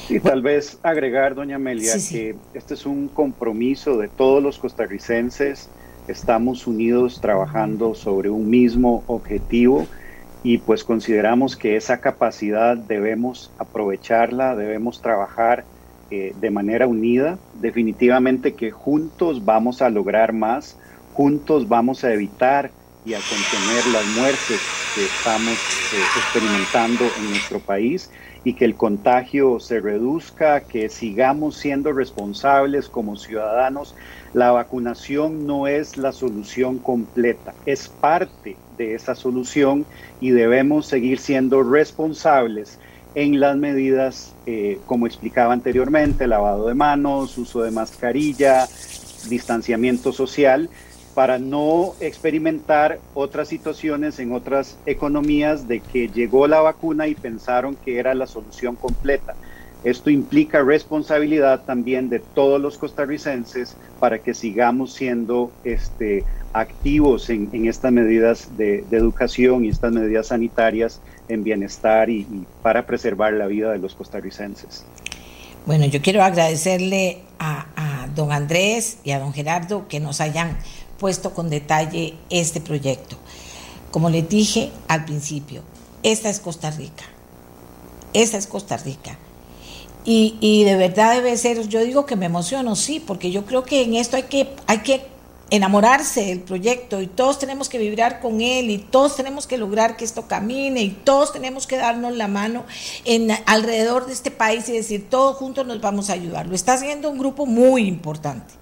Y tal vez agregar, doña Amelia, que este es un compromiso de todos los costarricenses. Estamos unidos trabajando sobre un mismo objetivo y pues consideramos que esa capacidad debemos aprovecharla, debemos trabajar eh, de manera unida. Definitivamente que juntos vamos a lograr más, juntos vamos a evitar y a contener las muertes que estamos eh, experimentando en nuestro país y que el contagio se reduzca, que sigamos siendo responsables como ciudadanos. La vacunación no es la solución completa, es parte de esa solución y debemos seguir siendo responsables en las medidas, eh, como explicaba anteriormente, lavado de manos, uso de mascarilla, distanciamiento social, para no experimentar otras situaciones en otras economías de que llegó la vacuna y pensaron que era la solución completa. Esto implica responsabilidad también de todos los costarricenses para que sigamos siendo este, activos en, estas medidas de, educación y estas medidas sanitarias en bienestar y, para preservar la vida de los costarricenses. Bueno, yo quiero agradecerle a, a don Andrés y a don Gerardo que nos hayan puesto con detalle este proyecto. Como les dije al principio, esta es Costa Rica. Esta es Costa Rica. Y, de verdad debe ser, yo digo que me emociono, sí, porque yo creo que en esto hay que, hay que enamorarse del proyecto y todos tenemos que vibrar con él y todos tenemos que lograr que esto camine y todos tenemos que darnos la mano en alrededor de este país y decir todos juntos nos vamos a ayudar. Lo está haciendo un grupo muy importante.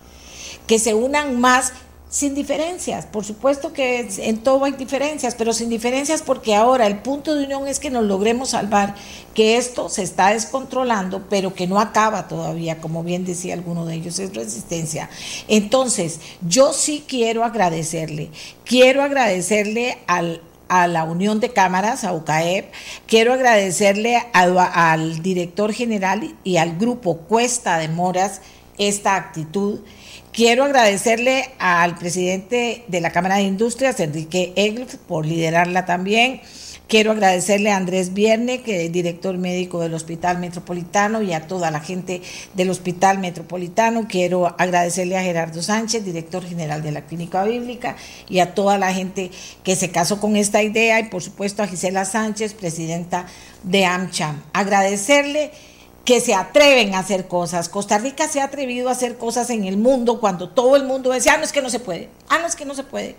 Que se unan más sin diferencias, por supuesto que en todo hay diferencias, pero sin diferencias porque ahora el punto de unión es que nos logremos salvar, que esto se está descontrolando, pero que no acaba todavía, como bien decía alguno de ellos, es resistencia. Entonces, yo sí quiero agradecerle, quiero agradecerle al, a la Unión de Cámaras, a UCAEP. Quiero agradecerle al director general y al grupo Cuesta de Moras esta actitud. Quiero agradecerle al presidente de la Cámara de Industrias, Enrique Eglf, por liderarla también. Quiero agradecerle a Andrés Vierne, que es director médico del Hospital Metropolitano, y a toda la gente del Hospital Metropolitano. Quiero agradecerle a Gerardo Sánchez, director general de la Clínica Bíblica, y a toda la gente que se casó con esta idea, y por supuesto a Gisela Sánchez, presidenta de AmCham. Agradecerle que se atreven a hacer cosas. Costa Rica se ha atrevido a hacer cosas en el mundo cuando todo el mundo decía, ah, no es que no se puede, ah, no es que no se puede.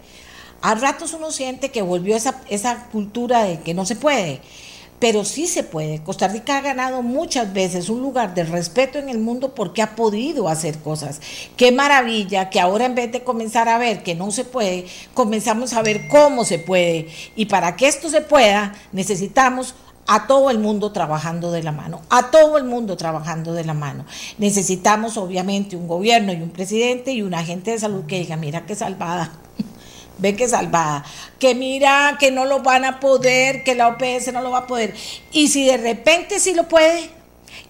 A ratos uno siente que volvió esa, esa cultura de que no se puede. pero sí se puede. Costa Rica ha ganado muchas veces un lugar de respeto en el mundo porque ha podido hacer cosas. Qué maravilla que ahora en vez de comenzar a ver que no se puede, comenzamos a ver cómo se puede. Y para que esto se pueda, necesitamos a todo el mundo trabajando de la mano, a todo el mundo trabajando de la mano. Necesitamos obviamente un gobierno y un presidente y un agente de salud que diga, mira qué salvada ve que salvada, que mira que no lo van a poder, que la OPS no lo va a poder. Y si de repente sí lo puede,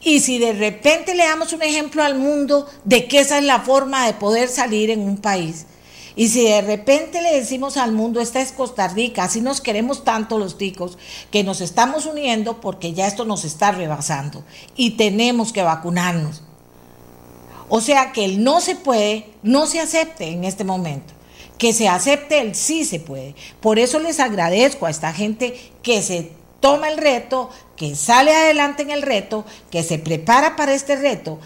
y si de repente le damos un ejemplo al mundo de que esa es la forma de poder salir en un país, y si de repente le decimos al mundo, esta es Costa Rica, así nos queremos tanto los ticos, que nos estamos uniendo porque ya esto nos está rebasando y tenemos que vacunarnos. O sea que el no se puede, no se acepte en este momento que se acepte el sí se puede. Por eso les agradezco a esta gente que se toma el reto, que sale adelante en el reto, que se prepara para este reto.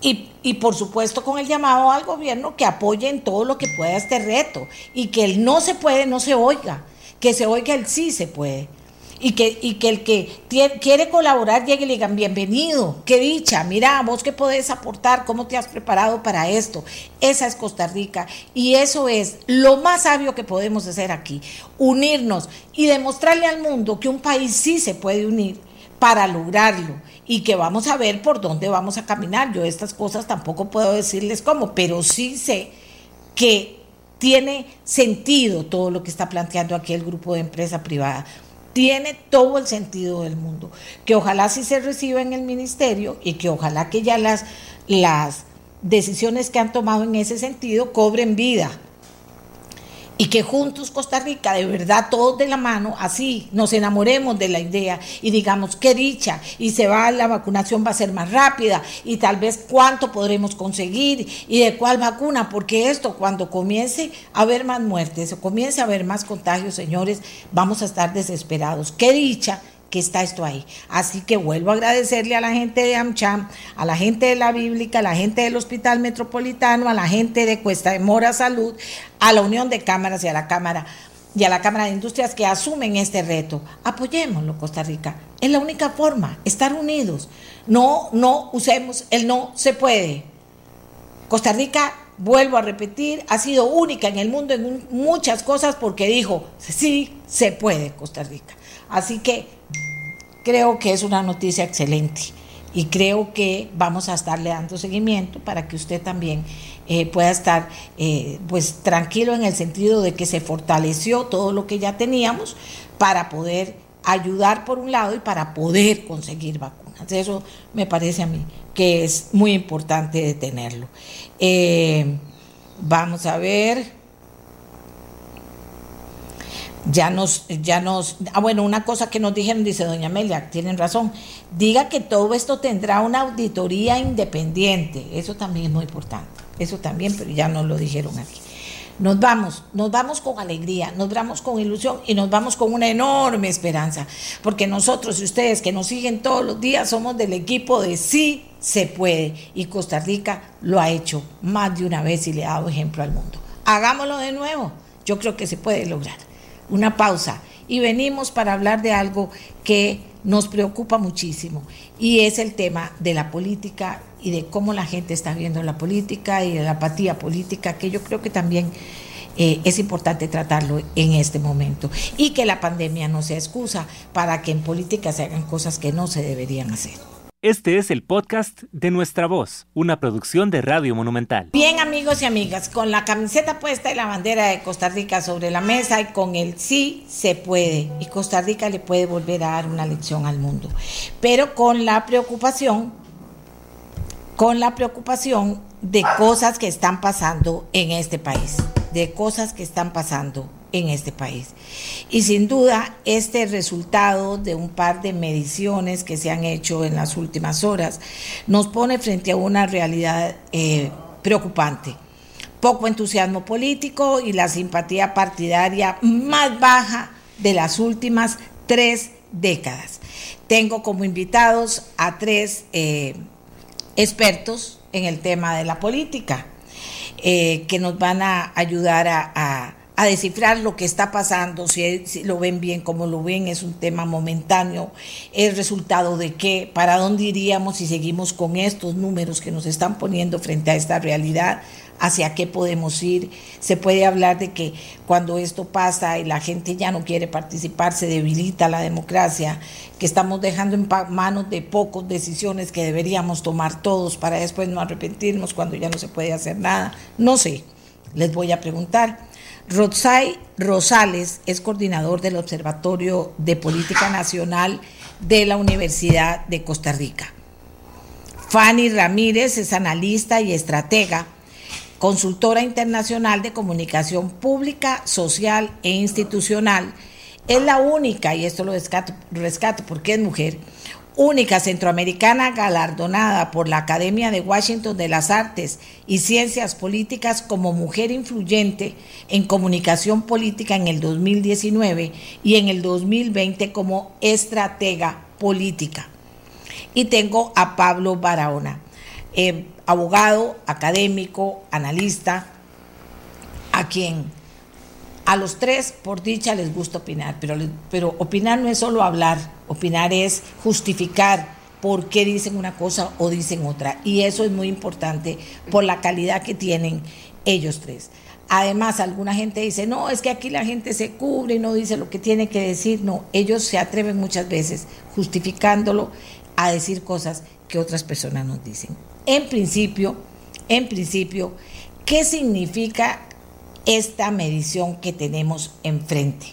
Y, y, por supuesto con el llamado al gobierno que apoye en todo lo que pueda este reto y que el no se puede no se oiga, que se oiga el sí se puede y que, y que el que quiere colaborar llegue y le digan bienvenido, qué dicha, mira, vos qué podés aportar, cómo te has preparado para esto. Esa es Costa Rica y eso es lo más sabio que podemos hacer aquí, unirnos y demostrarle al mundo que un país sí se puede unir para lograrlo y que vamos a ver por dónde vamos a caminar. Yo estas cosas tampoco puedo decirles cómo, pero sí sé que tiene sentido todo lo que está planteando aquí el grupo de empresa privada tiene todo el sentido del mundo. Que ojalá sí se reciba en el ministerio y que ojalá que ya las, las decisiones que han tomado en ese sentido cobren vida y que juntos Costa Rica, de verdad, todos de la mano, así nos enamoremos de la idea y digamos qué dicha, y se va, la vacunación va a ser más rápida, y tal vez cuánto podremos conseguir y de cuál vacuna, porque esto cuando comience a haber más muertes o comience a haber más contagios, señores, vamos a estar desesperados. Qué dicha que está esto ahí. Así que vuelvo a agradecerle a la gente de AmCham, a la gente de la Bíblica, a la gente del Hospital Metropolitano, a la gente de Cuesta de Mora Salud, a la Unión de Cámaras y a la Cámara y a la Cámara de Industrias que asumen este reto. Apoyémoslo, Costa Rica. Es la única forma, estar unidos. No, no usemos el no se puede. Costa Rica, vuelvo a repetir, ha sido única en el mundo en muchas cosas porque dijo, sí, se puede, Costa Rica. Así que creo que es una noticia excelente y creo que vamos a estarle dando seguimiento para que usted también eh, pueda estar eh, pues tranquilo en el sentido de que se fortaleció todo lo que ya teníamos para poder ayudar por un lado y para poder conseguir vacunas. Eso me parece a mí que es muy importante de tenerlo. Eh, vamos a ver ya nos, ya nos, ah bueno, una cosa que nos dijeron, dice doña Amelia, tienen razón, diga que todo esto tendrá una auditoría independiente, eso también es muy importante, eso también, pero ya nos lo dijeron aquí. Nos vamos, nos vamos con alegría, nos vamos con ilusión y nos vamos con una enorme esperanza, porque nosotros y ustedes que nos siguen todos los días somos del equipo de sí se puede y Costa Rica lo ha hecho más de una vez y le ha dado ejemplo al mundo. Hagámoslo de nuevo, yo creo que se puede lograr una pausa y venimos para hablar de algo que nos preocupa muchísimo y es el tema de la política y de cómo la gente está viendo la política y de la apatía política, que yo creo que también eh, es importante tratarlo en este momento y que la pandemia no sea excusa para que en política se hagan cosas que no se deberían hacer. Este es el podcast de Nuestra Voz, una producción de Radio Monumental. Bien amigos y amigas, con la camiseta puesta y la bandera de Costa Rica sobre la mesa y con el sí se puede. Y Costa Rica le puede volver a dar una lección al mundo. Pero con la preocupación, con la preocupación de cosas que están pasando en este país, de cosas que están pasando en este país. Y sin duda, este resultado de un par de mediciones que se han hecho en las últimas horas nos pone frente a una realidad eh, preocupante. Poco entusiasmo político y la simpatía partidaria más baja de las últimas tres décadas. Tengo como invitados a tres eh, expertos en el tema de la política eh, que nos van a ayudar a a descifrar lo que está pasando, si, si, lo ven bien, como lo ven, es un tema momentáneo, es resultado de qué, para dónde iríamos si seguimos con estos números que nos están poniendo frente a esta realidad, hacia qué podemos ir. Se puede hablar de que cuando esto pasa y la gente ya no quiere participar, se debilita la democracia, que estamos dejando en manos de pocos decisiones que deberíamos tomar todos para después no arrepentirnos cuando ya no se puede hacer nada. No sé, les voy a preguntar. Rotzai Rosales es coordinador del Observatorio de Política Nacional de la Universidad de Costa Rica. Fanny Ramírez es analista y estratega, consultora internacional de comunicación pública, social e institucional. Es la única, y esto lo rescato porque es mujer, única centroamericana galardonada por la Academia de Washington de las Artes y Ciencias Políticas como mujer influyente en comunicación política en el 2019 y en el 2020 como estratega política. Y tengo a Pablo Barahona, eh, abogado, académico, analista, a quien a los tres, por dicha, les gusta opinar, pero, pero opinar no es solo hablar, opinar es justificar por qué dicen una cosa o dicen otra. Y eso es muy importante por la calidad que tienen ellos tres. Además, alguna gente dice, no, es que aquí la gente se cubre y no dice lo que tiene que decir. No, ellos se atreven muchas veces, justificándolo, a decir cosas que otras personas nos dicen. En principio, en principio, ¿qué significa esta medición que tenemos enfrente.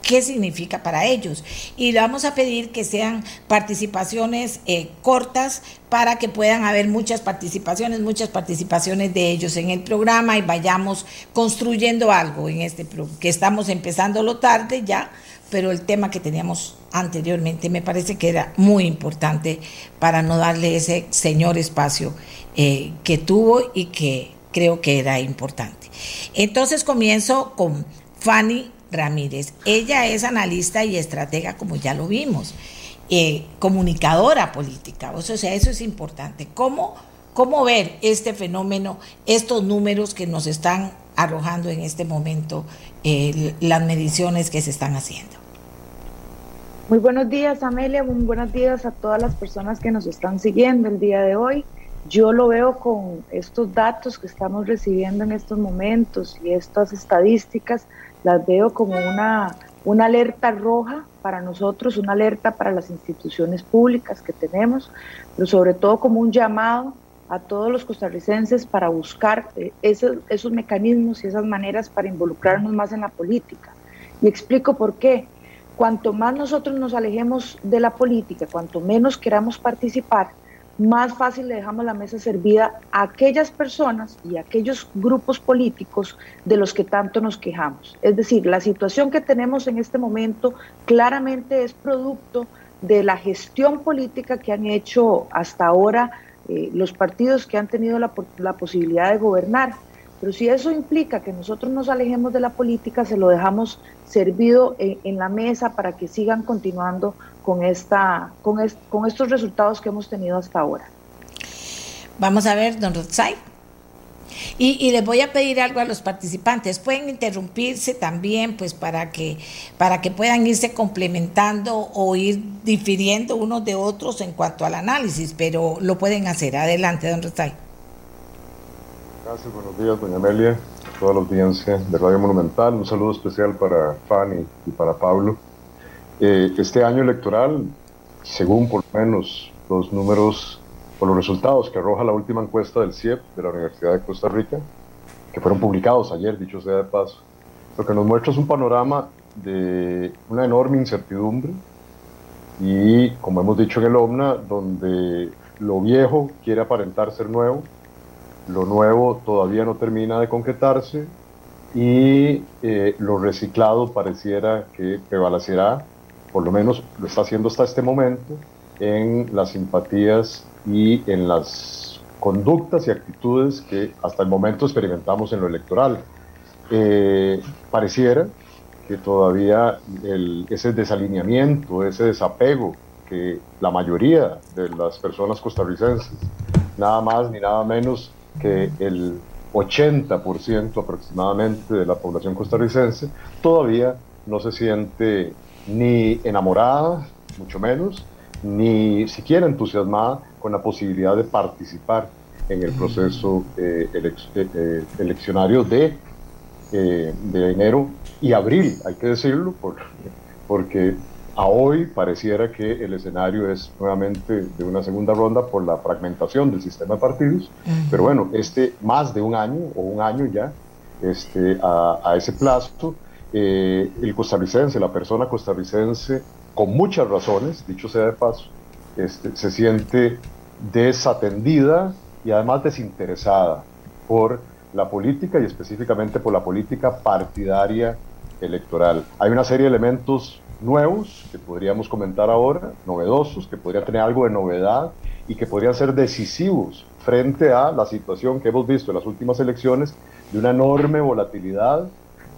¿Qué significa para ellos? Y le vamos a pedir que sean participaciones eh, cortas para que puedan haber muchas participaciones, muchas participaciones de ellos en el programa y vayamos construyendo algo en este que estamos empezándolo tarde ya, pero el tema que teníamos anteriormente me parece que era muy importante para no darle ese señor espacio eh, que tuvo y que creo que era importante. Entonces comienzo con Fanny Ramírez. Ella es analista y estratega, como ya lo vimos, eh, comunicadora política. O sea, eso es importante. ¿Cómo, ¿Cómo ver este fenómeno, estos números que nos están arrojando en este momento, eh, las mediciones que se están haciendo? Muy buenos días, Amelia. Muy buenos días a todas las personas que nos están siguiendo el día de hoy. Yo lo veo con estos datos que estamos recibiendo en estos momentos y estas estadísticas, las veo como una, una alerta roja para nosotros, una alerta para las instituciones públicas que tenemos, pero sobre todo como un llamado a todos los costarricenses para buscar eh, esos, esos mecanismos y esas maneras para involucrarnos más en la política. Y explico por qué. Cuanto más nosotros nos alejemos de la política, cuanto menos queramos participar, más fácil le dejamos la mesa servida a aquellas personas y a aquellos grupos políticos de los que tanto nos quejamos. Es decir, la situación que tenemos en este momento claramente es producto de la gestión política que han hecho hasta ahora eh, los partidos que han tenido la, la posibilidad de gobernar. Pero si eso implica que nosotros nos alejemos de la política, se lo dejamos servido en, la mesa para que sigan continuando con, esta, con, con estos resultados que hemos tenido hasta ahora. Vamos a ver, don Rotzai. Y, y, les voy a pedir algo a los participantes. Pueden interrumpirse también, pues, para que, para que puedan irse complementando o ir difiriendo unos de otros en cuanto al análisis, pero lo pueden hacer. Adelante, don Rotzai. Gracias, buenos días, doña Amelia, a toda la audiencia de Radio Monumental. Un saludo especial para Fanny y para Pablo. Eh, este año electoral, según por lo menos los números o los resultados que arroja la última encuesta del CIEP de la Universidad de Costa Rica, que fueron publicados ayer, dicho sea de paso, lo que nos muestra es un panorama de una enorme incertidumbre y, como hemos dicho en el OMNA, donde lo viejo quiere aparentar ser nuevo lo nuevo todavía no termina de concretarse y eh, lo reciclado pareciera que prevalecerá, por lo menos lo está haciendo hasta este momento, en las simpatías y en las conductas y actitudes que hasta el momento experimentamos en lo electoral. Eh, pareciera que todavía ese desalineamiento, ese desapego que la mayoría de las personas costarricenses, nada más ni nada menos que el 80% aproximadamente de la población costarricense todavía no se siente ni enamorada, mucho menos, ni siquiera entusiasmada con la posibilidad de participar en el proceso eh, eh, eh, eleccionario de, de enero y abril, hay que decirlo, porque a hoy pareciera que el escenario es nuevamente de una segunda ronda por la fragmentación del sistema de partidos, pero bueno, este más de un año o un año ya este, a, ese plazo, eh, el costarricense, la persona costarricense, con muchas razones, dicho sea de paso, este, se siente desatendida y además desinteresada por la política y específicamente por la política partidaria electoral. Hay una serie de elementos nuevos que podríamos comentar ahora, novedosos, que podrían tener algo de novedad y que podrían ser decisivos frente a la situación que hemos visto en las últimas elecciones de una enorme volatilidad,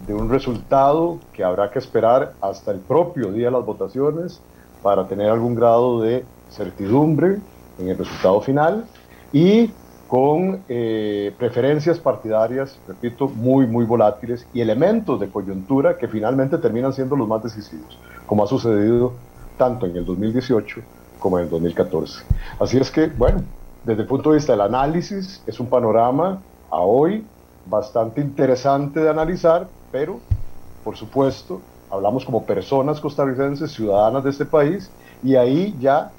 de un resultado que habrá que esperar hasta el propio día de las votaciones para tener algún grado de certidumbre en el resultado final y con eh, preferencias partidarias, repito, muy, muy volátiles y elementos de coyuntura que finalmente terminan siendo los más decisivos, como ha sucedido tanto en el 2018 como en el 2014. Así es que, bueno, desde el punto de vista del análisis, es un panorama a hoy bastante interesante de analizar, pero, por supuesto, hablamos como personas costarricenses, ciudadanas de este país, y ahí ya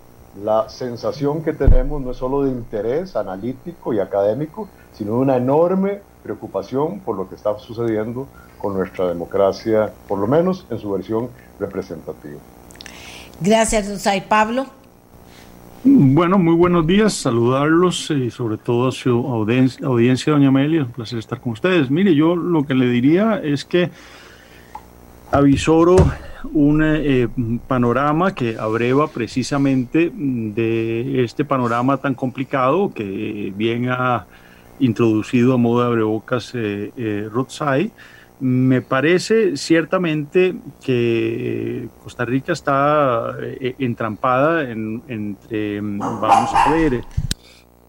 la sensación que tenemos no es solo de interés analítico y académico, sino de una enorme preocupación por lo que está sucediendo con nuestra democracia, por lo menos en su versión representativa. Gracias, Rosay. Pablo. Bueno, muy buenos días, saludarlos y sobre todo a su audiencia, audiencia, doña Amelia, un placer estar con ustedes. Mire, yo lo que le diría es que avisoro un eh, panorama que abreva precisamente de este panorama tan complicado que bien ha introducido a modo de abrebocas eh, eh Me parece ciertamente que Costa Rica está eh, entrampada entre, vamos a ver,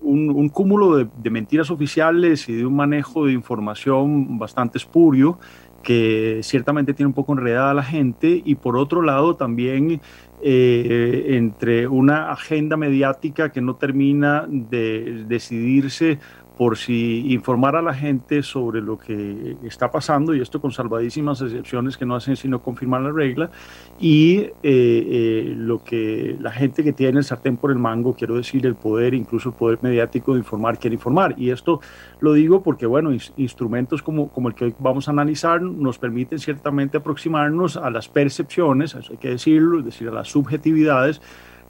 un, cúmulo de, de, mentiras oficiales y de un manejo de información bastante espurio que ciertamente tiene un poco enredada a la gente y por otro lado también eh, entre una agenda mediática que no termina de decidirse por si informar a la gente sobre lo que está pasando, y esto con salvadísimas excepciones que no hacen sino confirmar la regla, y eh, eh, lo que la gente que tiene el sartén por el mango, quiero decir, el poder, incluso el poder mediático de informar, quiere informar. Y esto lo digo porque, bueno, instrumentos como, como el que hoy vamos a analizar nos permiten ciertamente aproximarnos a las percepciones, eso hay que decirlo, es decir, a las subjetividades,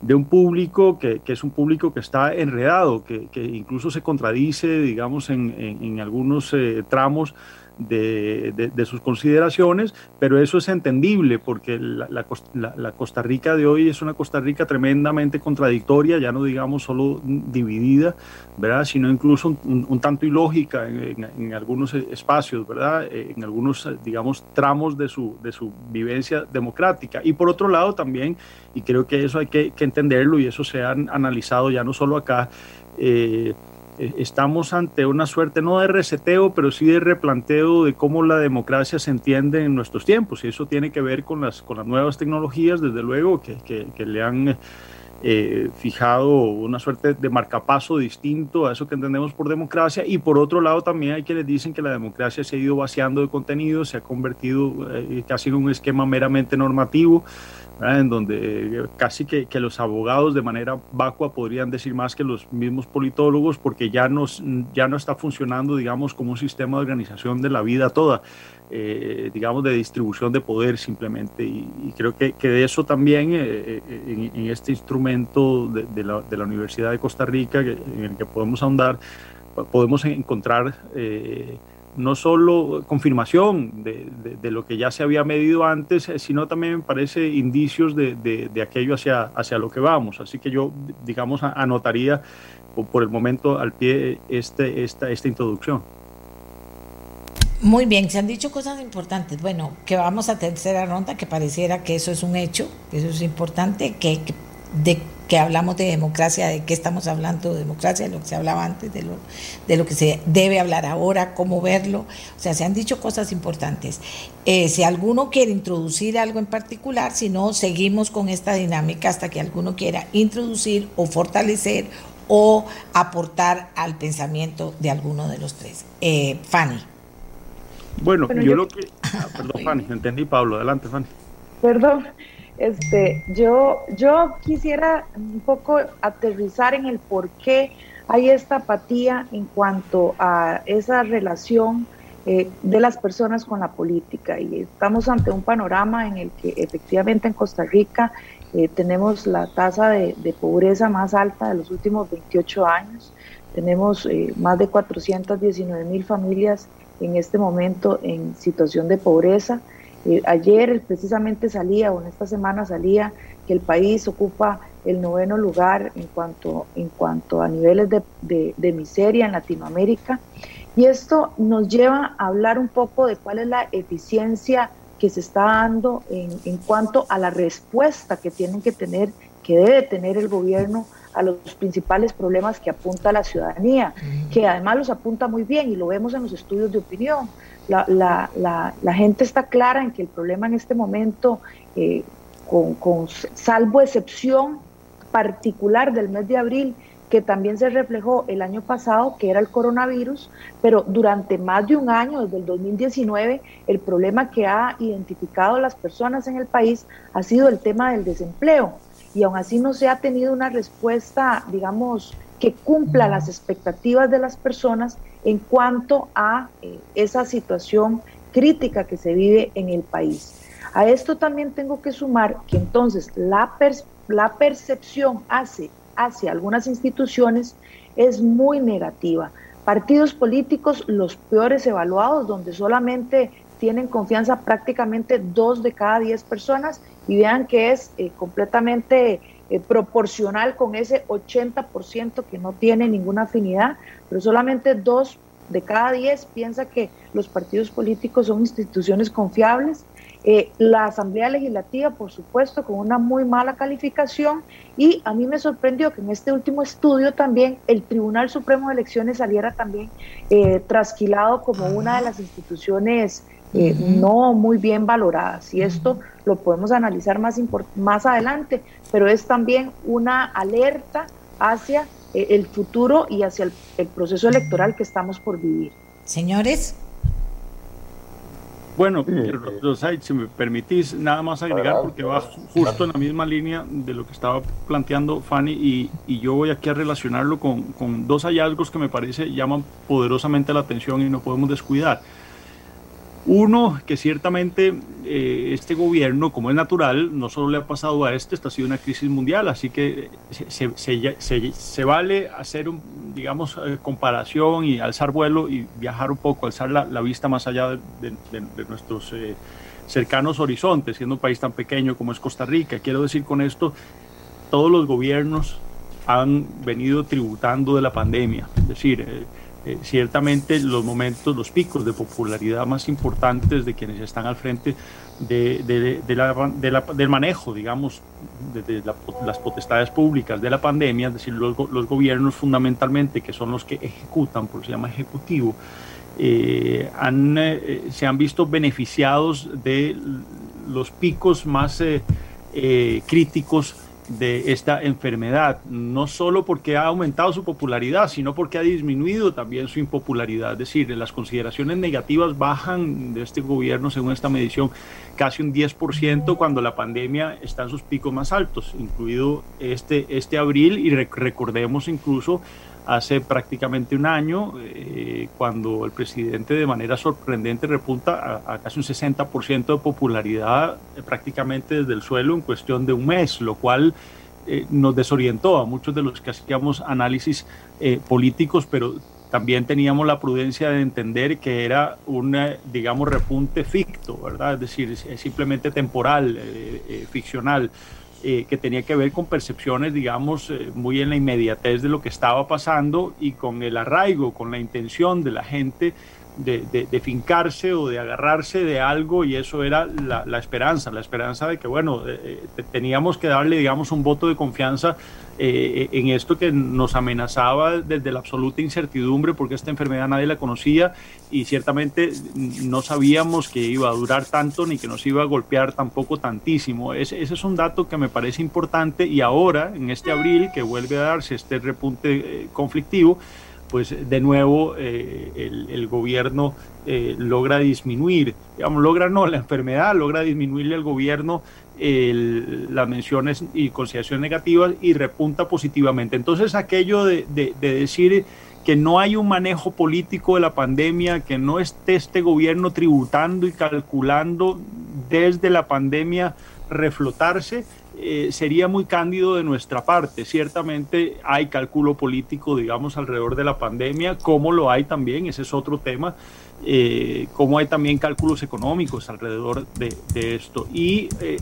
de un público que, que, es un público que está enredado, que, que incluso se contradice, digamos, en, en, algunos eh, tramos de, sus consideraciones, pero eso es entendible porque la, Costa Rica de hoy es una Costa Rica tremendamente contradictoria, ya no digamos solo dividida, ¿verdad? sino incluso un, tanto ilógica en, algunos espacios, ¿verdad? en algunos, digamos, tramos de su, de su vivencia democrática. Y por otro lado también, y creo que eso hay que, que entenderlo y eso se ha analizado ya no solo acá, eh, eh, estamos ante una suerte no de reseteo, pero sí de replanteo de cómo la democracia se entiende en nuestros tiempos. Y eso tiene que ver con las, con las nuevas tecnologías, desde luego, que, que, le han eh, fijado una suerte de marcapaso distinto a eso que entendemos por democracia. Y por otro lado, también hay quienes dicen que la democracia se ha ido vaciando de contenido, se ha convertido eh, casi en un esquema meramente normativo en donde casi que, los abogados de manera vacua podrían decir más que los mismos politólogos porque ya, nos, ya no está funcionando, digamos, como un sistema de organización de la vida toda, eh, digamos, de distribución de poder simplemente. Y, creo que, de eso también eh, eh, en, este instrumento de, la, de, la, Universidad de Costa Rica, en el que podemos ahondar, podemos encontrar no solo confirmación de, de, lo que ya se había medido antes, eh, sino también me parece indicios de, de, aquello hacia, hacia lo que vamos. Así que yo, digamos, anotaría por el momento al pie este, esta, esta introducción. Muy bien, se han dicho cosas importantes. Bueno, que vamos a tercera ronda, que pareciera que eso es un hecho, que eso es importante, que, que de que hablamos de democracia, de qué estamos hablando de democracia, de lo que se hablaba antes, de lo, de lo que se debe hablar ahora, cómo verlo. O sea, se han dicho cosas importantes. Eh, si alguno quiere introducir algo en particular, si no, seguimos con esta dinámica hasta que alguno quiera introducir o fortalecer o aportar al pensamiento de alguno de los tres. Eh, Fanny. Bueno, yo, lo que... Ah, perdón, Fanny, entendí, Pablo. Adelante, Fanny. Perdón. Este, yo, yo quisiera un poco aterrizar en el por qué hay esta apatía en cuanto a esa relación eh, de las personas con la política. Y estamos ante un panorama en el que efectivamente en Costa Rica eh, tenemos la tasa de, pobreza más alta de los últimos 28 años. Tenemos eh, más de 419 mil familias en este momento en situación de pobreza. Eh, ayer precisamente salía, o en esta semana salía, que el país ocupa el noveno lugar en cuanto, en cuanto a niveles de, de miseria en Latinoamérica. Y esto nos lleva a hablar un poco de cuál es la eficiencia que se está dando en, en cuanto a la respuesta que tienen que tener, que debe tener el gobierno a los principales problemas que apunta la ciudadanía, que además los apunta muy bien y lo vemos en los estudios de opinión. La, la, la, la gente está clara en que el problema en este momento, eh, con, con, salvo excepción particular del mes de abril, que también se reflejó el año pasado, que era el coronavirus, pero durante más de un año, desde el 2019, el problema que ha identificado las personas en el país ha sido el tema del desempleo. Y aún así no se ha tenido una respuesta, digamos, que cumpla las expectativas de las personas en cuanto a eh, esa situación crítica que se vive en el país. A esto también tengo que sumar que entonces la, percepción hace hacia algunas instituciones es muy negativa. Partidos políticos, los peores evaluados, donde solamente tienen confianza prácticamente dos de cada diez personas y vean que es eh, completamente eh, proporcional con ese 80% que no tiene ninguna afinidad, pero solamente dos de cada diez piensa que los partidos políticos son instituciones confiables. Eh, la Asamblea Legislativa, por supuesto, con una muy mala calificación y a mí me sorprendió que en este último estudio también el Tribunal Supremo de Elecciones saliera también eh, trasquilado como una de las instituciones eh, no muy bien valoradas y esto lo podemos analizar más, más adelante, pero es también una alerta hacia el futuro y hacia el proceso electoral que estamos por vivir. Señores. Bueno, si me permitís nada más agregar, porque va justo en la misma línea de lo que estaba planteando Fanny, y, y yo voy aquí a relacionarlo con, con, dos hallazgos que me parece llaman poderosamente la atención y no podemos descuidar. Uno, que ciertamente eh, este gobierno, como es natural, no solo le ha pasado a este, esta ha sido una crisis mundial, así que se, se, se, se vale hacer, un, digamos, eh, comparación y alzar vuelo y viajar un poco, alzar la, vista más allá de nuestros eh, cercanos horizontes, siendo un país tan pequeño como es Costa Rica. Quiero decir con esto, todos los gobiernos han venido tributando de la pandemia, es decir, eh, ciertamente los momentos, los picos de popularidad más importantes de quienes están al frente de, la, del manejo, digamos, de, las potestades públicas de la pandemia, es decir, los, los, gobiernos fundamentalmente, que son los que ejecutan, por se llama ejecutivo, eh, han, eh, se han visto beneficiados de los picos más críticos de esta enfermedad, no solo porque ha aumentado su popularidad, sino porque ha disminuido también su impopularidad. Es decir, las consideraciones negativas bajan de este gobierno, según esta medición, casi un 10% cuando la pandemia está en sus picos más altos, incluido este, este abril, y recordemos incluso hace prácticamente un año, eh, cuando el presidente de manera sorprendente repunta a, casi un 60% de popularidad eh, prácticamente desde el suelo en cuestión de un mes, lo cual eh, nos desorientó a muchos de los que hacíamos análisis políticos, pero también teníamos la prudencia de entender que era un, digamos, repunte ficto, ¿verdad? Es decir, es simplemente temporal, ficcional. Eh, que tenía que ver con percepciones, digamos, eh, muy en la inmediatez de lo que estaba pasando y con el arraigo, con la intención de la gente de, fincarse o de agarrarse de algo y eso era la, esperanza, la esperanza de que, bueno, eh, eh, teníamos que darle, digamos, un voto de confianza eh, en esto que nos amenazaba desde la absoluta incertidumbre porque esta enfermedad nadie la conocía y ciertamente no sabíamos que iba a durar tanto ni que nos iba a golpear tampoco tantísimo. Ese, ese es un dato que me parece importante y ahora, en este abril, que vuelve a darse este repunte conflictivo, pues de nuevo eh, el, gobierno eh, logra disminuir, digamos, logra no, la enfermedad logra disminuirle al gobierno las menciones y consideraciones negativas y repunta positivamente. Entonces aquello de, de, decir que no hay un manejo político de la pandemia, que no esté este gobierno tributando y calculando desde la pandemia reflotarse, eh, sería muy cándido de nuestra parte. Ciertamente hay cálculo político, digamos, alrededor de la pandemia, como lo hay también, ese es otro tema, eh, como hay también cálculos económicos alrededor de, esto. Y eh,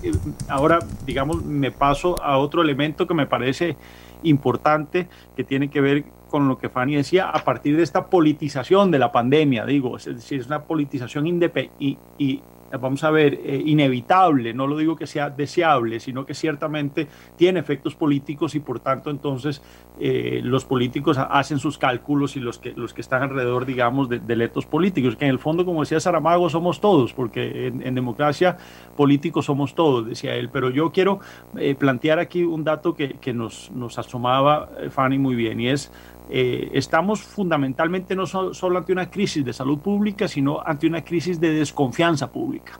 ahora, digamos, me paso a otro elemento que me parece importante, que tiene que ver con lo que Fanny decía, a partir de esta politización de la pandemia, digo, es decir, es una politización independiente y vamos a ver, eh, inevitable, no lo digo que sea deseable, sino que ciertamente tiene efectos políticos y por tanto entonces eh, los políticos hacen sus cálculos y los que, los que están alrededor, digamos, de, de letos políticos, que en el fondo, como decía Saramago, somos todos, porque en, democracia políticos somos todos, decía él, pero yo quiero eh, plantear aquí un dato que, que nos, nos asomaba Fanny muy bien y es eh, estamos fundamentalmente no solo ante una crisis de salud pública, sino ante una crisis de desconfianza pública.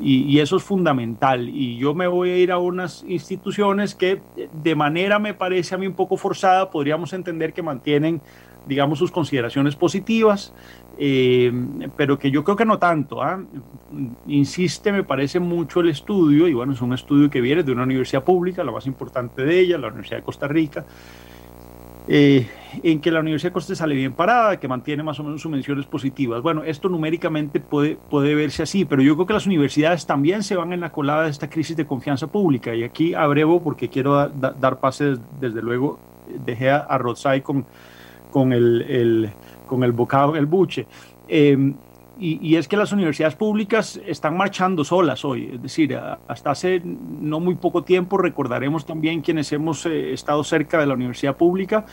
Y, eso es fundamental. Y yo me voy a ir a unas instituciones que de manera, me parece a mí un poco forzada, podríamos entender que mantienen, digamos, sus consideraciones positivas, eh, pero que yo creo que no tanto. ¿ah? Insiste, me parece mucho el estudio, y bueno, es un estudio que viene de una universidad pública, la más importante de ella, la Universidad de Costa Rica, eh, en que la Universidad de Costa sale bien parada, que mantiene más o menos sus menciones positivas. Bueno, esto numéricamente puede, puede verse así, pero yo creo que las universidades también se van en la colada de esta crisis de confianza pública. Y aquí abrevo porque quiero dar pases, desde luego, dejé a, a con, con, el, con el bocado el buche. Eh, y, es que las universidades públicas están marchando solas hoy, es decir, hasta hace no muy poco tiempo recordaremos también quienes hemos eh, estado cerca de la universidad pública,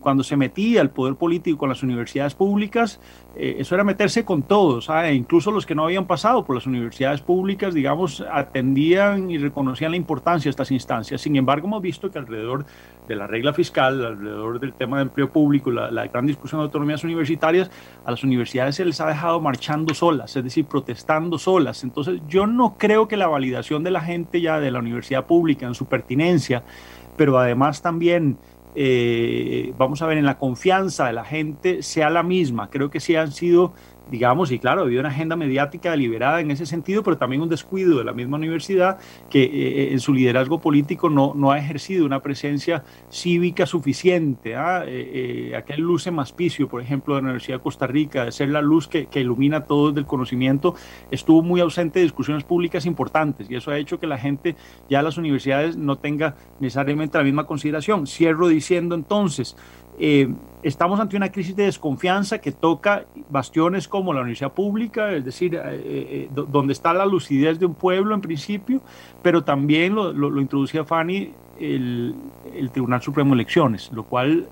cuando se metía el poder político con las universidades públicas, eh, eso era meterse con todos, e incluso los que no habían pasado por las universidades públicas, digamos, atendían y reconocían la importancia de estas instancias. Sin embargo, hemos visto que alrededor de la regla fiscal, alrededor del tema de empleo público, la, la gran discusión de autonomías universitarias, a las universidades se les ha dejado marchando solas, es decir, protestando solas. Entonces, yo no creo que la validación de la gente ya de la universidad pública en su pertinencia, pero además también eh, vamos a ver, en la confianza de la gente sea la misma. Creo que sí han sido digamos, y claro, ha habido una agenda mediática deliberada en ese sentido, pero también un descuido de la misma universidad que eh, eh, en su liderazgo político no, no ha ejercido una presencia cívica suficiente. ¿ah? Eh, aquel luce maspicio, por ejemplo, de la Universidad de Costa Rica, de ser la luz que, que ilumina todo el conocimiento, estuvo muy ausente de discusiones públicas importantes y eso ha hecho que la gente ya las universidades no tenga necesariamente la misma consideración. Cierro diciendo entonces, eh, estamos ante una crisis de desconfianza que toca bastiones como la universidad pública, es decir, eh, eh, donde está la lucidez de un pueblo en principio, pero también lo, lo, introducía Fanny el, el, Tribunal Supremo de Elecciones, lo cual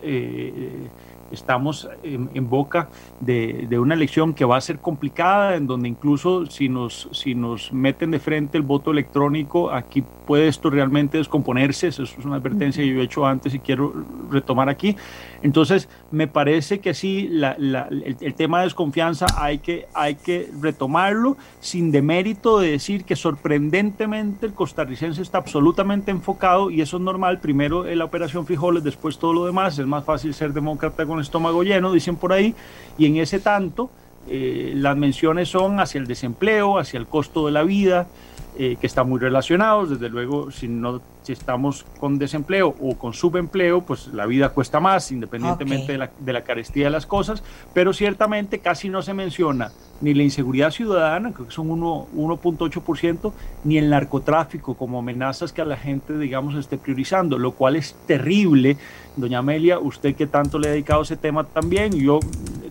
estamos en, boca de, una elección que va a ser complicada, en donde incluso si nos, si nos meten de frente el voto electrónico, aquí puede esto realmente descomponerse, eso es una advertencia que yo he hecho antes y quiero retomar aquí. Entonces, me parece que sí, la, el, tema de desconfianza hay que, hay que retomarlo sin demérito de decir que sorprendentemente el costarricense está absolutamente enfocado y eso es normal, primero en la operación frijoles, después todo lo demás, es más fácil ser demócrata con estómago lleno, dicen por ahí, y en ese tanto eh, las menciones son hacia el desempleo, hacia el costo de la vida, eh, que están muy relacionados, desde luego, si no si estamos con desempleo o con subempleo, pues la vida cuesta más, independientemente de, la, de, la, carestía de las cosas, pero ciertamente casi no se menciona ni la inseguridad ciudadana, creo que son 1.8%, ni el narcotráfico como amenazas que a la gente, digamos, esté priorizando, lo cual es terrible. Doña Amelia, usted que tanto le ha dedicado a ese tema también, yo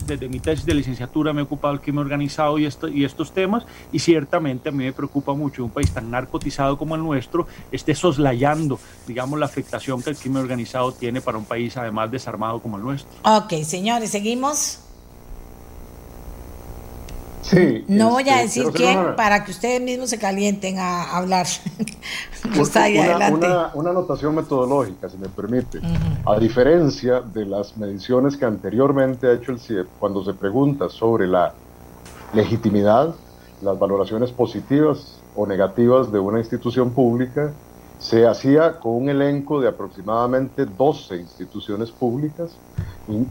desde mi tesis de licenciatura me he ocupado del crimen organizado y, esto, y estos temas, y ciertamente a mí me preocupa mucho un país tan narcotizado como el nuestro esté digamos, la afectación que el crimen organizado tiene para un país además desarmado como el nuestro. Ok, señores, seguimos. Sí, no voy a este, decir quién para que ustedes mismos se calienten a hablar. una, una, una, anotación metodológica, si me permite. A diferencia de las mediciones que anteriormente ha hecho el CIEP, cuando se pregunta sobre la legitimidad, las valoraciones positivas o negativas de una institución pública, se hacía con un elenco de aproximadamente 12 instituciones públicas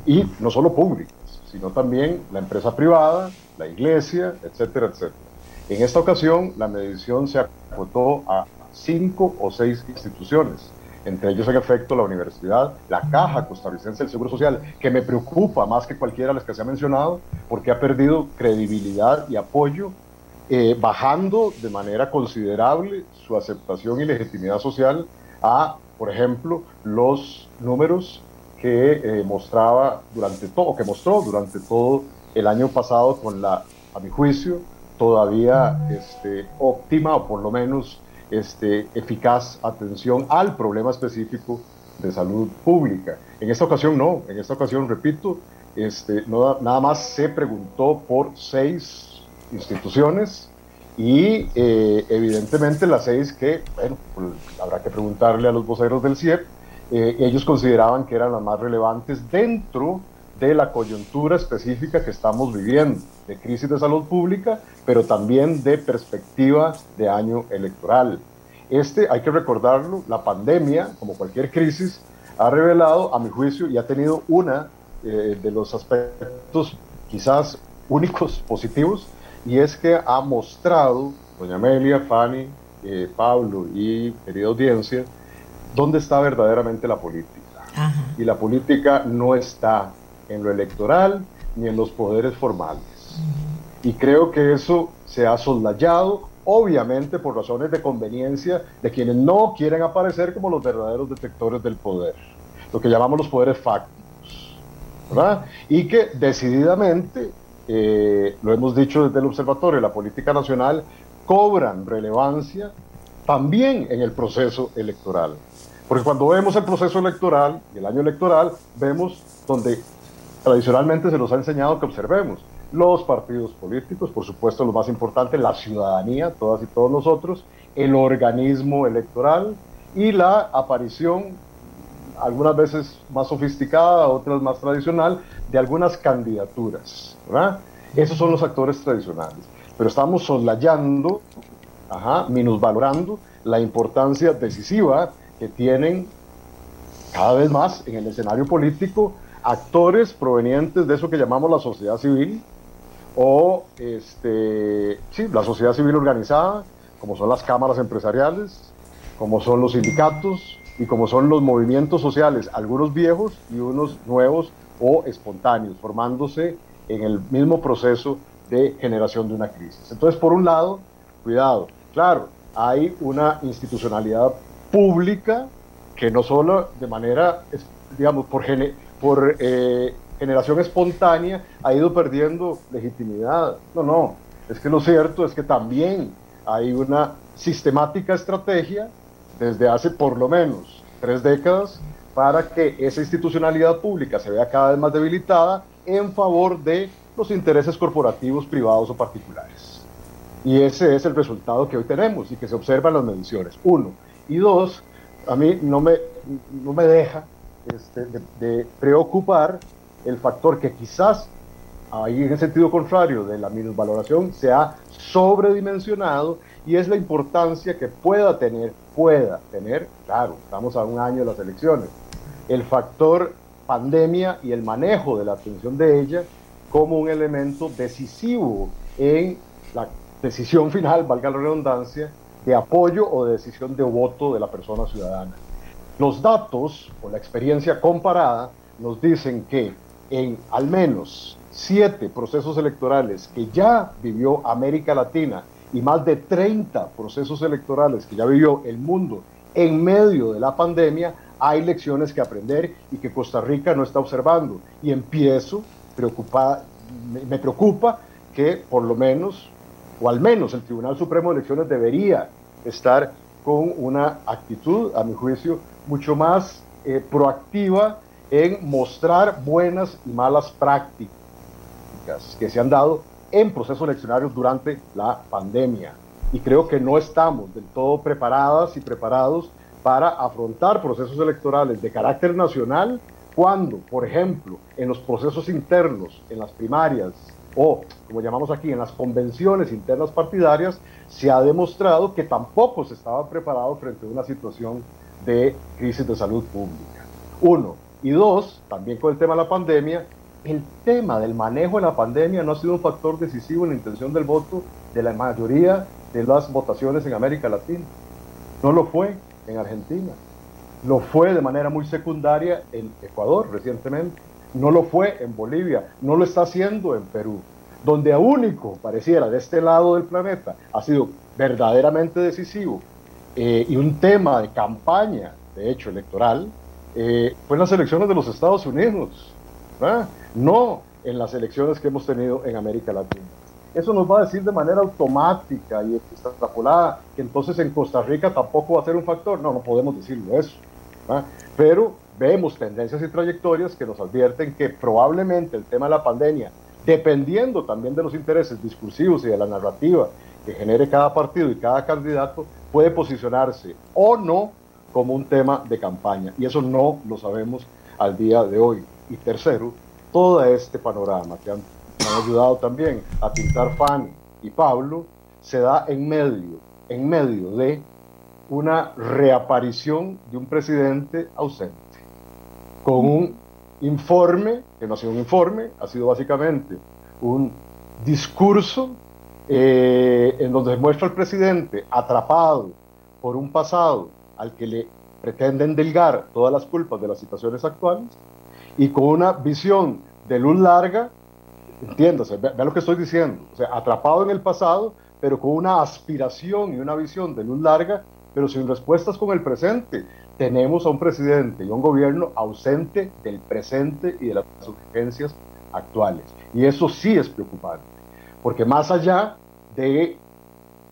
y, no solo públicas, sino también la empresa privada, la iglesia, etcétera, etcétera. En esta ocasión, la medición se acotó a cinco o seis instituciones, entre ellos en efecto la universidad, la Caja Costarricense del Seguro Social, que me preocupa más que cualquiera de las que se ha mencionado, porque ha perdido credibilidad y apoyo, eh, bajando de manera considerable su aceptación y legitimidad social a, por ejemplo, los números que eh, mostraba durante todo, que mostró durante todo el año pasado con la, a mi juicio, todavía este, óptima o por lo menos este, eficaz atención al problema específico de salud pública. En esta ocasión no, en esta ocasión, repito, este, nada más se preguntó por seis instituciones y eh, evidentemente las seis que, bueno, pues, habrá que preguntarle a los voceros del CIEP, eh, ellos consideraban que eran las más relevantes dentro de la coyuntura específica que estamos viviendo, de crisis de salud pública, pero también de perspectiva de año electoral. Este, hay que recordarlo, la pandemia, como cualquier crisis, ha revelado, a mi juicio, y ha tenido una eh, de los aspectos quizás únicos positivos, y es que ha mostrado, doña Amelia, Fanny, eh, Pablo y querida audiencia, dónde está verdaderamente la política. Y la política no está en lo electoral ni en los poderes formales. Y creo que eso se ha soslayado, obviamente por razones de conveniencia de quienes no quieren aparecer como los verdaderos detectores del poder, lo que llamamos los poderes fácticos, ¿verdad? Y que decididamente, eh, lo hemos dicho desde el Observatorio, la política nacional cobran relevancia también en el proceso electoral. Porque cuando vemos el proceso electoral y el año electoral, vemos donde tradicionalmente se nos ha enseñado que observemos los partidos políticos, por supuesto lo más importante, la ciudadanía, todas y todos nosotros, el organismo electoral y la aparición, algunas veces más sofisticada, otras más tradicional, de algunas candidaturas. Esos son los actores tradicionales. Pero estamos soslayando, ajá, minusvalorando la importancia decisiva que tienen cada vez más en el escenario político actores provenientes de eso que llamamos la sociedad civil o este, la sociedad civil organizada, como son las cámaras empresariales, como son los sindicatos y como son los movimientos sociales, algunos viejos y unos nuevos o espontáneos, formándose en el mismo proceso de generación de una crisis. Entonces, por un lado, cuidado, claro, hay una institucionalidad pública que no solo de manera, digamos, por, por eh, generación espontánea ha ido perdiendo legitimidad. No, no, es que lo cierto es que también hay una sistemática estrategia desde hace por lo menos tres décadas para que esa institucionalidad pública se vea cada vez más debilitada en favor de los intereses corporativos, privados o particulares. Y ese es el resultado que hoy tenemos y que se observa en las mediciones. Uno. Y dos, a mí no me, no me deja este, de, preocupar el factor que quizás ahí en el sentido contrario de la minusvaloración se ha sobredimensionado y es la importancia que pueda tener, pueda tener, claro, estamos a un año de las elecciones, el factor pandemia y el manejo de la atención de ella como un elemento decisivo en la decisión final, valga la redundancia, de apoyo o de decisión de voto de la persona ciudadana. Los datos o la experiencia comparada nos dicen que en al menos siete procesos electorales que ya vivió América Latina y más de 30 procesos electorales que ya vivió el mundo en medio de la pandemia, hay lecciones que aprender y que Costa Rica no está observando. Y empiezo preocupa, me, preocupa que por lo menos, o al menos el Tribunal Supremo de Elecciones debería estar con una actitud, a mi juicio, mucho más eh, proactiva en mostrar buenas y malas prácticas que se han dado en procesos eleccionarios durante la pandemia. Y creo que no estamos del todo preparadas y preparados para afrontar procesos electorales de carácter nacional cuando, por ejemplo, en los procesos internos, en las primarias o, como llamamos aquí, en las convenciones internas partidarias, se ha demostrado que tampoco se estaba preparado frente a una situación de crisis de salud pública. Uno. Y dos, también con el tema de la pandemia, el tema del manejo de la pandemia no ha sido un factor decisivo en la intención del voto de la mayoría de las votaciones en América Latina. No lo fue en Argentina. Lo fue de manera muy secundaria en Ecuador recientemente. No lo fue en Bolivia. No lo está haciendo en Perú. Donde a único, pareciera, de este lado del planeta, ha sido verdaderamente decisivo eh, y un tema de campaña, de hecho, electoral, eh, fue en las elecciones de los Estados Unidos. No en las elecciones que hemos tenido en América Latina eso nos va a decir de manera automática y extrapolada que entonces en Costa Rica tampoco va a ser un factor. No, no podemos decirlo eso. Pero vemos tendencias y trayectorias que nos advierten que probablemente el tema de la pandemia, dependiendo también de los intereses discursivos y de la narrativa que genere cada partido y cada candidato, puede posicionarse o no como un tema de campaña. Y eso no lo sabemos al día de hoy. Y tercero, todo este panorama que han ayudado también a pintar Fanny y Pablo, se da en medio, en medio de una reaparición de un presidente ausente, con un informe, que no ha sido un informe, ha sido básicamente un discurso eh, en donde muestra al presidente atrapado por un pasado al que le pretenden delgar todas las culpas de las situaciones actuales y con una visión de luz larga entiéndase, vea lo que estoy diciendo, o sea, atrapado en el pasado, pero con una aspiración y una visión de luz larga, pero sin respuestas con el presente. Tenemos a un presidente y un gobierno ausente del presente y de las urgencias actuales. Y eso sí es preocupante, porque más allá de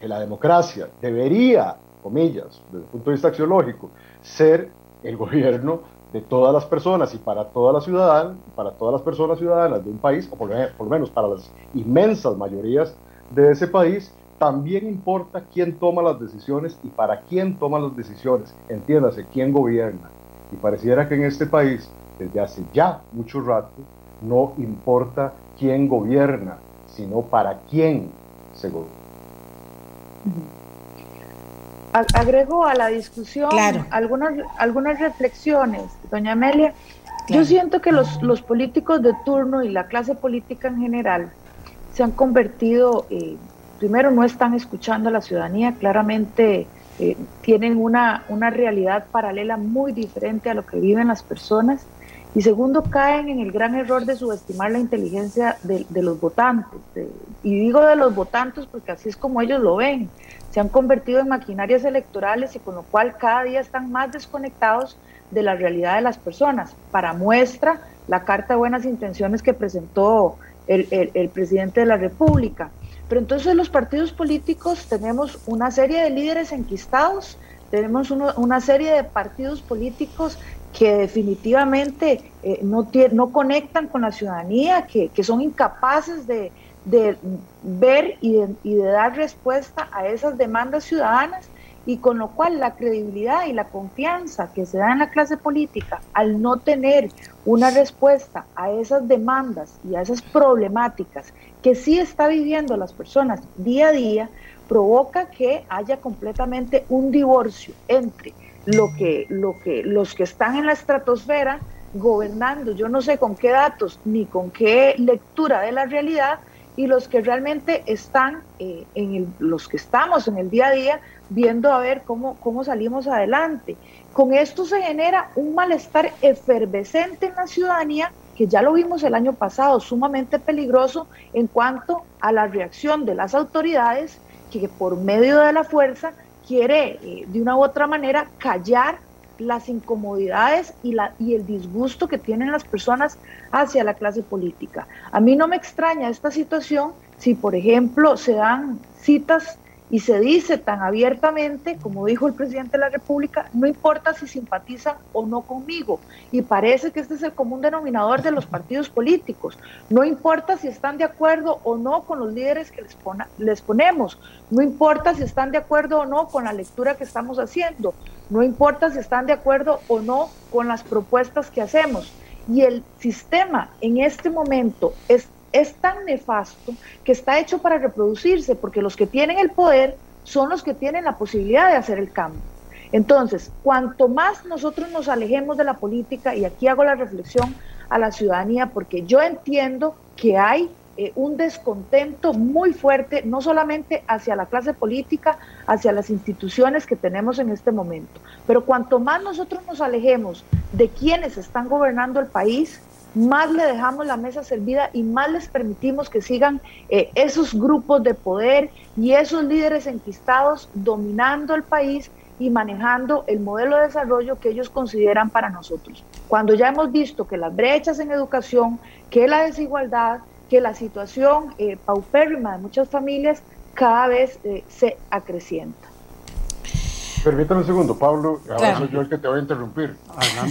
que la democracia debería, comillas, desde el punto de vista axiológico, ser el gobierno de todas las personas y para todas las ciudadanas, para todas las personas ciudadanas de un país, o por, lo menos para las inmensas mayorías de ese país, también importa quién toma las decisiones y para quién toma las decisiones. Entiéndase, quién gobierna. Y pareciera que en este país, desde hace ya mucho rato, no importa quién gobierna, sino para quién se gobierna agrego a la discusión algunas, algunas reflexiones, doña Amelia. Yo siento que los, los, políticos de turno y la clase política en general se han convertido, eh, primero no están escuchando a la ciudadanía, claramente eh, tienen una, una realidad paralela muy diferente a lo que viven las personas. Y segundo, caen en el gran error de subestimar la inteligencia de, de los votantes. y digo de los votantes porque así es como ellos lo ven se han convertido en maquinarias electorales y con lo cual cada día están más desconectados de la realidad de las personas. Para muestra, la carta de buenas intenciones que presentó el, presidente de la República. Pero entonces los partidos políticos tenemos una serie de líderes enquistados, tenemos una serie de partidos políticos que definitivamente eh, no, no conectan con la ciudadanía, que, que son incapaces de, de ver y de, dar respuesta a esas demandas ciudadanas y con lo cual la credibilidad y la confianza que se da en la clase política al no tener una respuesta a esas demandas y a esas problemáticas que sí está viviendo las personas día a día, provoca que haya completamente un divorcio entre lo que, lo que los que están en la estratosfera gobernando, yo no sé con qué datos ni con qué lectura de la realidad, y los que realmente están, eh, en los que estamos en el día a día, viendo a ver cómo, cómo salimos adelante. Con esto se genera un malestar efervescente en la ciudadanía, que ya lo vimos el año pasado, sumamente peligroso en cuanto a la reacción de las autoridades, que por medio de la fuerza quiere eh, de una u otra manera callar las incomodidades y, la, y el disgusto que tienen las personas hacia la clase política. A mí no me extraña esta situación si, por ejemplo, se dan citas y se dice tan abiertamente, como dijo el presidente de la República, no importa si simpatizan o no conmigo. Y parece que este es el común denominador de los partidos políticos. No importa si están de acuerdo o no con los líderes que les, ponemos. No importa si están de acuerdo o no con la lectura que estamos haciendo. No importa si están de acuerdo o no con las propuestas que hacemos. Y el sistema en este momento es es tan nefasto que está hecho para reproducirse, porque los que tienen el poder son los que tienen la posibilidad de hacer el cambio. Entonces, cuanto más nosotros nos alejemos de la política, y aquí hago la reflexión a la ciudadanía, porque yo entiendo que hay eh, un descontento muy fuerte, no solamente hacia la clase política, hacia las instituciones que tenemos en este momento, pero cuanto más nosotros nos alejemos de quienes están gobernando el país, más le dejamos la mesa servida y más les permitimos que sigan eh, esos grupos de poder y esos líderes enquistados dominando el país y manejando el modelo de desarrollo que ellos consideran para nosotros. Cuando ya hemos visto que las brechas en educación, que la desigualdad, que la situación eh, paupérrima de muchas familias cada vez eh, se acrecienta. Permítame un segundo, Pablo, ahora soy yo el que te voy a interrumpir.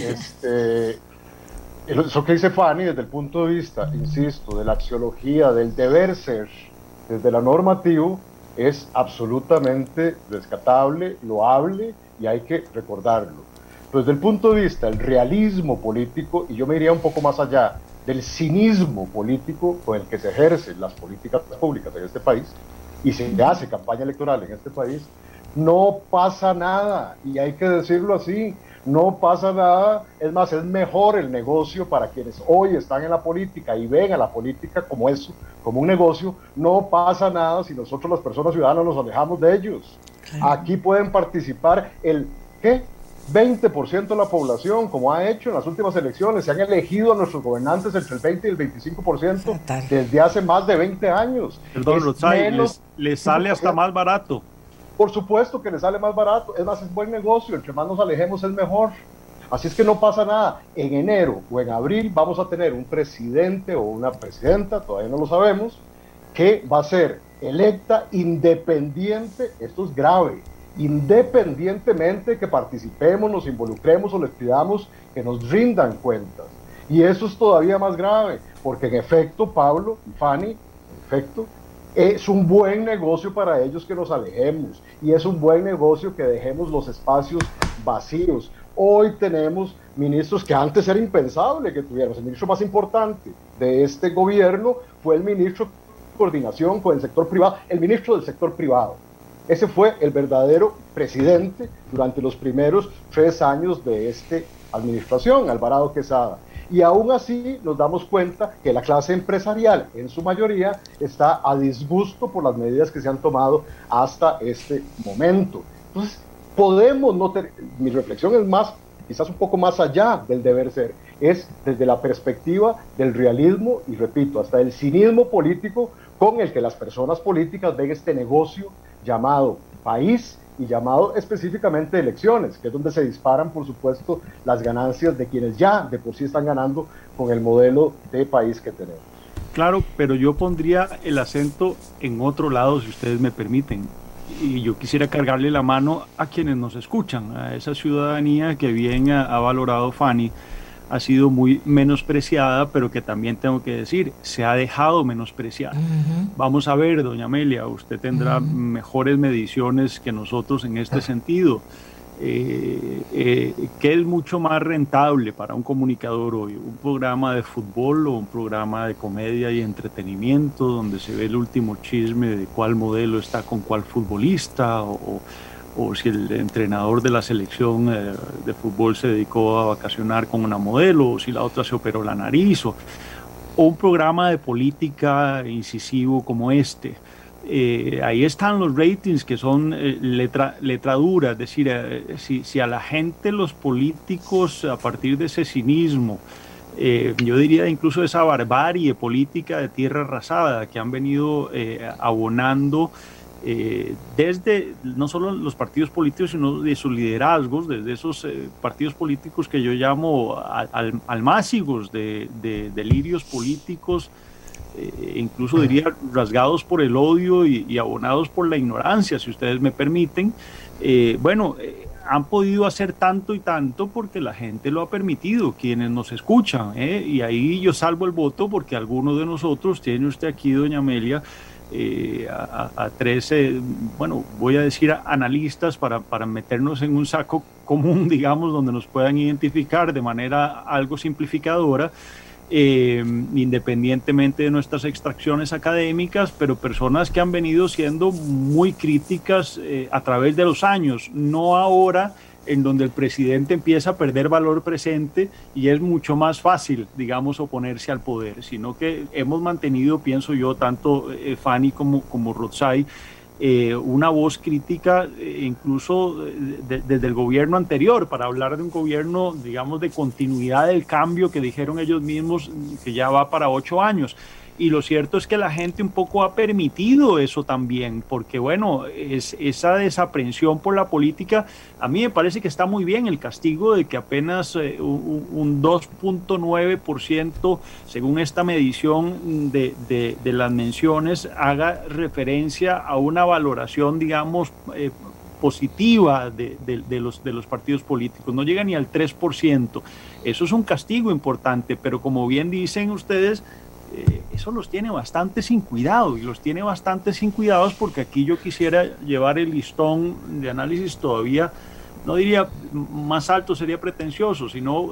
Este, eso que dice Fanny desde el punto de vista, insisto, de la axiología, del deber ser, desde la normativo, es absolutamente rescatable, loable y hay que recordarlo. desde el punto de vista del realismo político, y yo me iría un poco más allá, del cinismo político con el que se ejercen las políticas públicas en este país y se hace campaña electoral en este país, no pasa nada, y hay que decirlo así, no pasa nada, es más, es mejor el negocio para quienes hoy están en la política y ven a la política como eso, como un negocio, no pasa nada si nosotros las personas ciudadanas nos alejamos de ellos. Aquí pueden participar el, ¿qué? 20% de la población, como ha hecho en las últimas elecciones, se han elegido a nuestros gobernantes entre el 20 y el 25% desde hace más de 20 años. Perdón, les, les sale hasta más barato. Por supuesto que le sale más barato, es más, es buen negocio, entre más nos alejemos es mejor. Así es que no pasa nada. En enero o en abril vamos a tener un presidente o una presidenta, todavía no lo sabemos, que va a ser electa independiente, esto es grave, independientemente que participemos, nos involucremos o les pidamos que nos rindan cuentas. Y eso es todavía más grave, porque en efecto, Pablo y Fanny, en efecto, es un buen negocio para ellos que nos alejemos y es un buen negocio que dejemos los espacios vacíos. Hoy tenemos ministros que antes era impensable que tuviéramos. El ministro más importante de este gobierno fue el ministro de coordinación con el sector privado, el ministro del sector privado. Ese fue el verdadero presidente durante los primeros tres años de esta administración, Alvarado Quesada. Y aún así nos damos cuenta que la clase empresarial en su mayoría está a disgusto por las medidas que se han tomado hasta este momento. Entonces, podemos no mi reflexión es más, quizás un poco más allá del deber ser, es desde la perspectiva del realismo y repito, hasta el cinismo político con el que las personas políticas ven este negocio llamado país y llamado específicamente elecciones, que es donde se disparan, por supuesto, las ganancias de quienes ya de por sí están ganando con el modelo de país que tenemos. Claro, pero yo pondría el acento en otro lado, si ustedes me permiten. Y yo quisiera cargarle la mano a quienes nos escuchan, a esa ciudadanía que bien ha, valorado Fanny ha sido muy menospreciada, pero que también tengo que decir, se ha dejado menospreciar. Vamos a ver, doña Amelia, usted tendrá mejores mediciones que nosotros en este sentido. Eh, eh, ¿Qué es mucho más rentable para un comunicador hoy? ¿Un programa de fútbol o un programa de comedia y entretenimiento donde se ve el último chisme de cuál modelo está con cuál futbolista o o si el entrenador de la selección eh, de fútbol se dedicó a vacacionar con una modelo, o si la otra se operó la nariz, o, un programa de política incisivo como este. Eh, ahí están los ratings que son eh, letra, letra, dura, es decir, si, si, a la gente, los políticos, a partir de ese cinismo, yo diría incluso esa barbarie política de tierra arrasada que han venido abonando eh, desde no solo los partidos políticos, sino de sus liderazgos, desde esos eh, partidos políticos que yo llamo al, almácigos de, delirios políticos, eh, incluso diría rasgados por el odio y, abonados por la ignorancia, si ustedes me permiten. bueno, han podido hacer tanto y tanto porque la gente lo ha permitido, quienes nos escuchan, y ahí yo salvo el voto porque algunos de nosotros, tiene usted aquí, doña Amelia, eh, a, a, tres, bueno, voy a decir analistas para, para, meternos en un saco común, digamos, donde nos puedan identificar de manera algo simplificadora, eh, independientemente de nuestras extracciones académicas, pero personas que han venido siendo muy críticas eh, a través de los años, no ahora en donde el presidente empieza a perder valor presente y es mucho más fácil, digamos, oponerse al poder, sino que hemos mantenido, pienso yo, tanto eh, Fanny como, como Rotzai, eh, una voz crítica eh, incluso desde el gobierno anterior, para hablar de un gobierno, digamos, de continuidad del cambio que dijeron ellos mismos que ya va para ocho años y lo cierto es que la gente un poco ha permitido eso también, porque bueno, es, esa desaprensión por la política, a mí me parece que está muy bien el castigo de que apenas eh, un, 2.9%, según esta medición de, de, las menciones, haga referencia a una valoración, digamos, eh, positiva de, de, los, de los partidos políticos, no llega ni al 3%. Eso es un castigo importante, pero como bien dicen ustedes, eh, eso los tiene bastante sin cuidado y los tiene bastante sin cuidados porque aquí yo quisiera llevar el listón de análisis todavía, no diría más alto, sería pretencioso, sino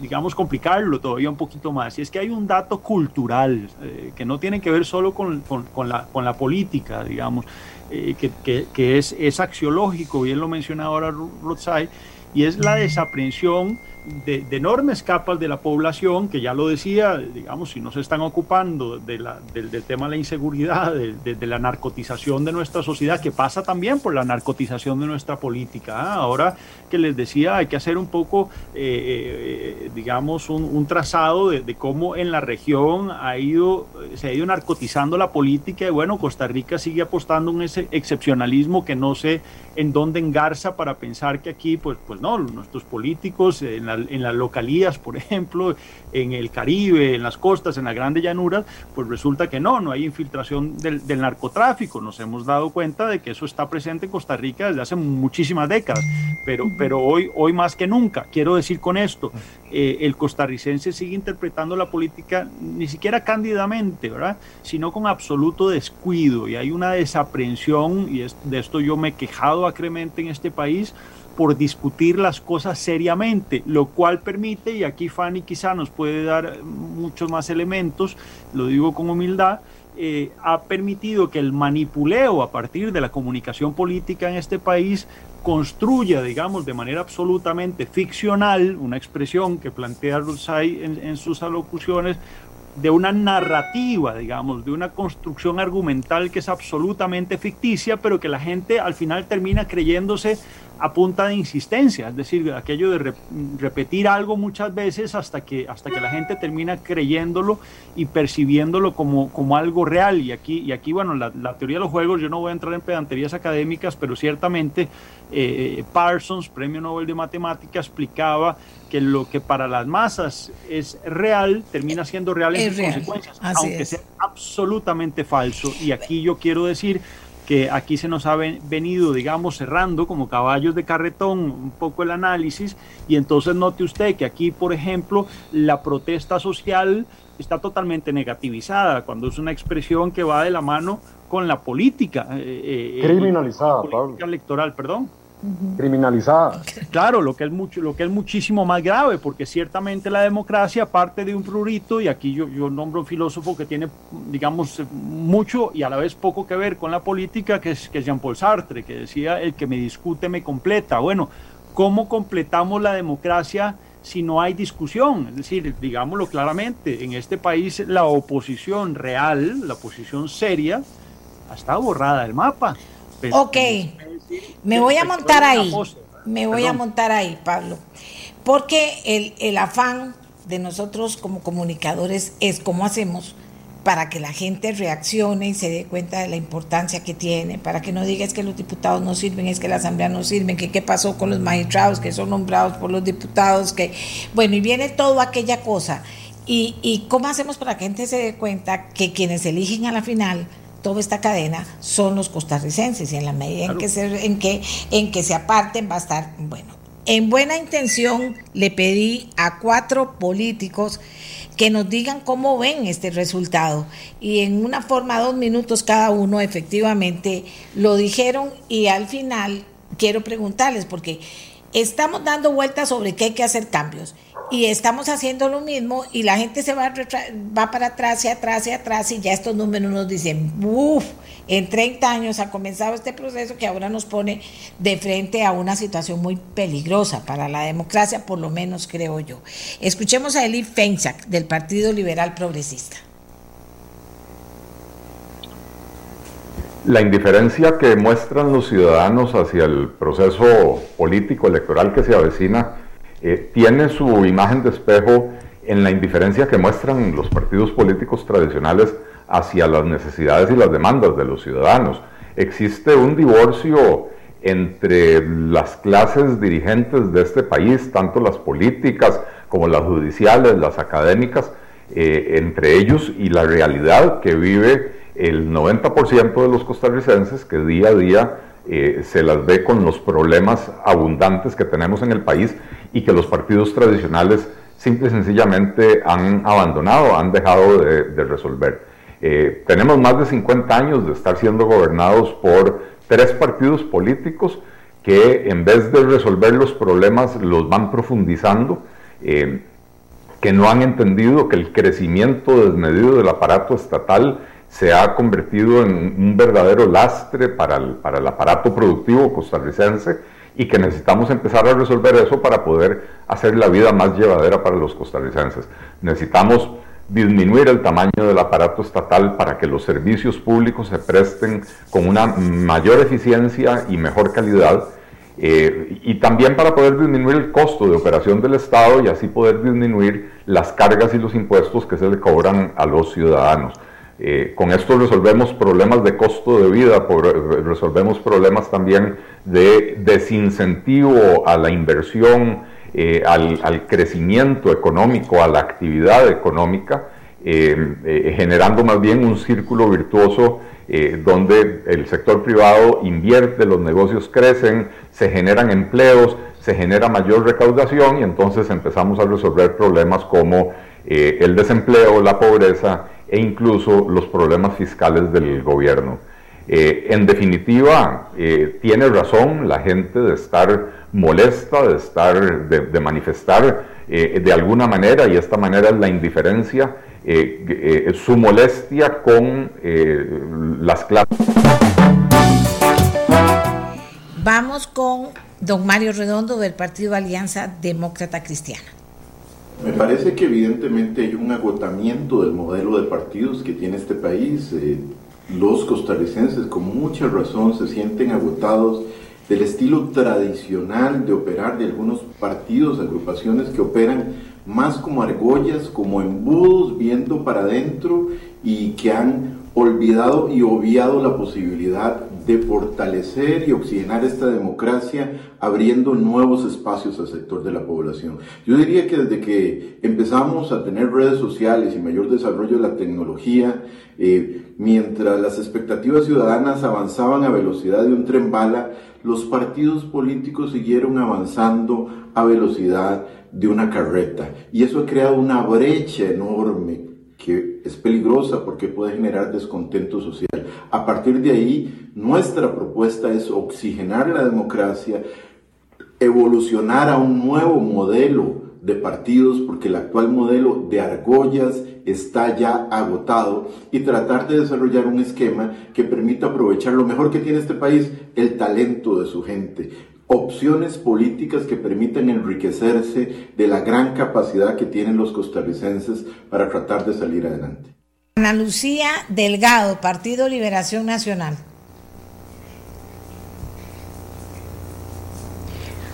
digamos complicarlo todavía un poquito más. Y es que hay un dato cultural eh, que no tiene que ver solo con, con, la, con la, política, digamos, eh, que, que, es, es axiológico, bien lo mencionaba ahora Rotzai, y es la desaprensión de, enormes capas de la población, que ya lo decía, digamos, si no se están ocupando de la, del, tema de la inseguridad, de, la narcotización de nuestra sociedad, que pasa también por la narcotización de nuestra política. ¿ah? Ahora que les decía, hay que hacer un poco, eh, eh, digamos, un, trazado de, cómo en la región ha ido, se ha ido narcotizando la política y bueno, Costa Rica sigue apostando en ese excepcionalismo que no sé en dónde engarza para pensar que aquí, pues, pues no, nuestros políticos en la en las localías, por ejemplo, en el Caribe, en las costas, en las grandes llanuras, pues resulta que no, no hay infiltración del, narcotráfico. Nos hemos dado cuenta de que eso está presente en Costa Rica desde hace muchísimas décadas, pero, pero hoy, hoy más que nunca. Quiero decir con esto, eh, el costarricense sigue interpretando la política ni siquiera cándidamente, ¿verdad? Sino con absoluto descuido y hay una desaprensión, y de esto yo me he quejado acremente en este país, por discutir las cosas seriamente, lo cual permite, y aquí Fanny quizá nos puede dar muchos más elementos, lo digo con humildad, eh, ha permitido que el manipuleo a partir de la comunicación política en este país construya, digamos, de manera absolutamente ficcional, una expresión que plantea Rusay en, en sus alocuciones, de una narrativa, digamos, de una construcción argumental que es absolutamente ficticia, pero que la gente al final termina creyéndose a punta de insistencia, es decir, aquello de repetir algo muchas veces hasta que, hasta que la gente termina creyéndolo y percibiéndolo como, como algo real. Y aquí, y aquí bueno, la, teoría de los juegos, yo no voy a entrar en pedanterías académicas, pero ciertamente eh, Parsons, Premio Nobel de Matemática, explicaba que lo que para las masas es real, termina siendo real en sus consecuencias, aunque sea absolutamente falso. Y aquí yo quiero decir que aquí se nos ha venido, digamos, cerrando como caballos de carretón un poco el análisis y entonces note usted que aquí, por ejemplo, la protesta social está totalmente negativizada cuando es una expresión que va de la mano con la política. Eh, eh, Criminalizada, política electoral, perdón criminalizada. Claro, lo que, es mucho, lo que es muchísimo más grave, porque ciertamente la democracia parte de un prurito, y aquí yo, yo nombro un filósofo que tiene, digamos, mucho y a la vez poco que ver con la política, que es, que es Jean-Paul Sartre, que decía, el que me discute me completa. Bueno, ¿cómo completamos la democracia? si no hay discusión. Es decir, digámoslo claramente, en este país la oposición real, la oposición seria, está borrada del mapa. ok, me voy a montar ahí, me voy a montar ahí, Pablo, porque el, afán de nosotros como comunicadores es cómo hacemos para que la gente reaccione y se dé cuenta de la importancia que tiene, para que no diga es que los diputados no sirven, es que la asamblea no sirve, que qué pasó con los magistrados que son nombrados por los diputados, que bueno, y viene toda aquella cosa. Y, y cómo hacemos para que la gente se dé cuenta que quienes eligen a la final toda esta cadena son los costarricenses y en la medida en que se en que en que se aparten va a estar bueno en buena intención le pedí a cuatro políticos que nos digan cómo ven este resultado. Y en una forma, dos minutos cada uno, efectivamente, lo dijeron y al final quiero preguntarles, porque estamos dando vueltas sobre qué hay que hacer cambios y estamos haciendo lo mismo y la gente se va, va para atrás y atrás y atrás y ya estos números nos dicen, uff, en 30 años ha comenzado este proceso que ahora nos pone de frente a una situación muy peligrosa para la democracia, por lo menos creo yo. Escuchemos a Eli Feinsack del Partido Liberal Progresista. La indiferencia que muestran los ciudadanos hacia el proceso político electoral que se avecina eh, tiene su imagen de espejo en la indiferencia que muestran los partidos políticos tradicionales hacia las necesidades y las demandas de los ciudadanos. Existe un divorcio entre las clases dirigentes de este país, tanto las políticas como las judiciales, las académicas, eh, entre ellos y la realidad que vive el 90% de los costarricenses que día a día eh, se las ve con los problemas abundantes que tenemos en el país y que los partidos tradicionales simple y sencillamente han abandonado, han dejado de, resolver. Eh, tenemos más de 50 años de estar siendo gobernados por tres partidos políticos que en vez de resolver los problemas los van profundizando, que no han entendido que el crecimiento desmedido del aparato estatal se ha convertido en un verdadero lastre para el, para el aparato productivo costarricense y que necesitamos empezar a resolver eso para poder hacer la vida más llevadera para los costarricenses. Necesitamos disminuir el tamaño del aparato estatal para que los servicios públicos se presten con una mayor eficiencia y mejor calidad eh, y también para poder disminuir el costo de operación del Estado y así poder disminuir las cargas y los impuestos que se le cobran a los ciudadanos. Eh, con esto resolvemos problemas de costo de vida, resolvemos problemas también de desincentivo a la inversión, eh, al, crecimiento económico, a la actividad económica, generando más bien un círculo virtuoso donde el sector privado invierte, los negocios crecen, se generan empleos, se genera mayor recaudación y entonces empezamos a resolver problemas como el desempleo, la pobreza e incluso los problemas fiscales del gobierno. Eh, en definitiva, eh, tiene razón la gente de estar molesta, de estar, de, manifestar eh, de alguna manera, y esta manera es la indiferencia, su molestia con las clases. Vamos con don Mario Redondo del Partido Alianza Demócrata Cristiana. Me parece que evidentemente hay un agotamiento del modelo de partidos que tiene este país. Eh, los costarricenses con mucha razón se sienten agotados del estilo tradicional de operar de algunos partidos, agrupaciones que operan más como argollas, como embudos, viendo para adentro y que han olvidado y obviado la posibilidad de fortalecer y oxigenar esta democracia abriendo nuevos espacios al sector de la población. Yo diría que desde que empezamos a tener redes sociales y mayor desarrollo de la tecnología, eh, mientras las expectativas ciudadanas avanzaban a velocidad de un tren bala, los partidos políticos siguieron avanzando a velocidad de una carreta. Y eso ha creado una brecha enorme que es peligrosa porque puede generar descontento social. A partir de ahí, nuestra propuesta es oxigenar la democracia, evolucionar a un nuevo modelo de partidos porque el actual modelo de argollas está ya agotado y tratar de desarrollar un esquema que permita aprovechar lo mejor que tiene este país, el talento de su gente, opciones políticas que permitan enriquecerse de la gran capacidad que tienen los costarricenses para tratar de salir adelante. Ana Lucía Delgado, Partido Liberación Nacional.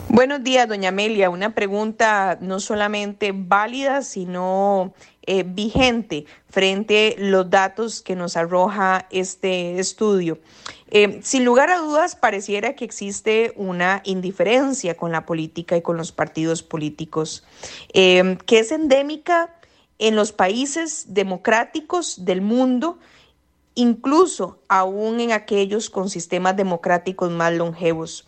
Buenos días, doña Amelia. Una pregunta no solamente válida, sino eh, vigente frente a los datos que nos arroja este estudio. Eh, sin lugar a dudas, pareciera que existe una indiferencia con la política y con los partidos políticos, eh, que es endémica en los países democráticos del mundo, incluso aún en aquellos con sistemas democráticos más longevos.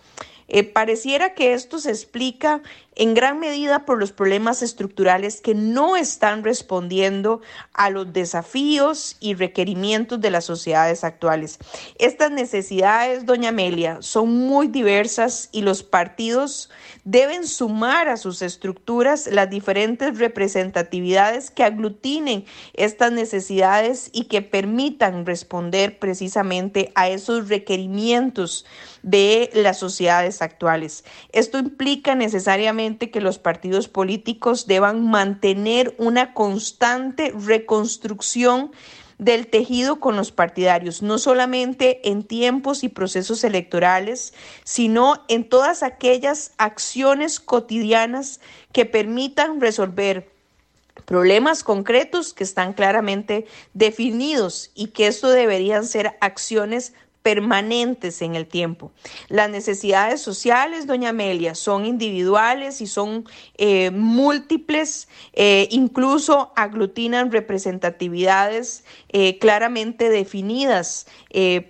Eh, pareciera que esto se explica en gran medida por los problemas estructurales que no están respondiendo a los desafíos y requerimientos de las sociedades actuales. Estas necesidades, doña Amelia, son muy diversas y los partidos deben sumar a sus estructuras las diferentes representatividades que aglutinen estas necesidades y que permitan responder precisamente a esos requerimientos de las sociedades actuales. Esto implica necesariamente que los partidos políticos deban mantener una constante reconstrucción del tejido con los partidarios, no solamente en tiempos y procesos electorales, sino en todas aquellas acciones cotidianas que permitan resolver problemas concretos que están claramente definidos y que esto deberían ser acciones permanentes en el tiempo. Las necesidades sociales, doña Amelia, son individuales y son eh, múltiples, eh, incluso aglutinan representatividades eh, claramente definidas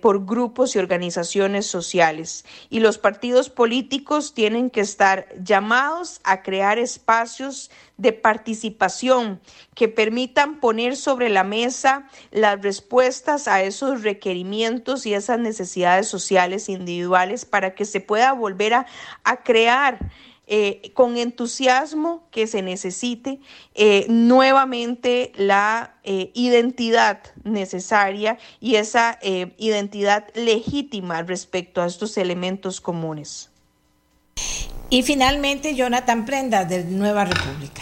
por grupos y organizaciones sociales. Y los partidos políticos tienen que estar llamados a crear espacios de participación que permitan poner sobre la mesa las respuestas a esos requerimientos y esas necesidades sociales individuales para que se pueda volver a, crear eh, con entusiasmo que se necesite eh, nuevamente la eh, identidad necesaria y esa identidad legítima respecto a estos elementos comunes. Y finalmente, Jonathan Prenda, de Nueva República.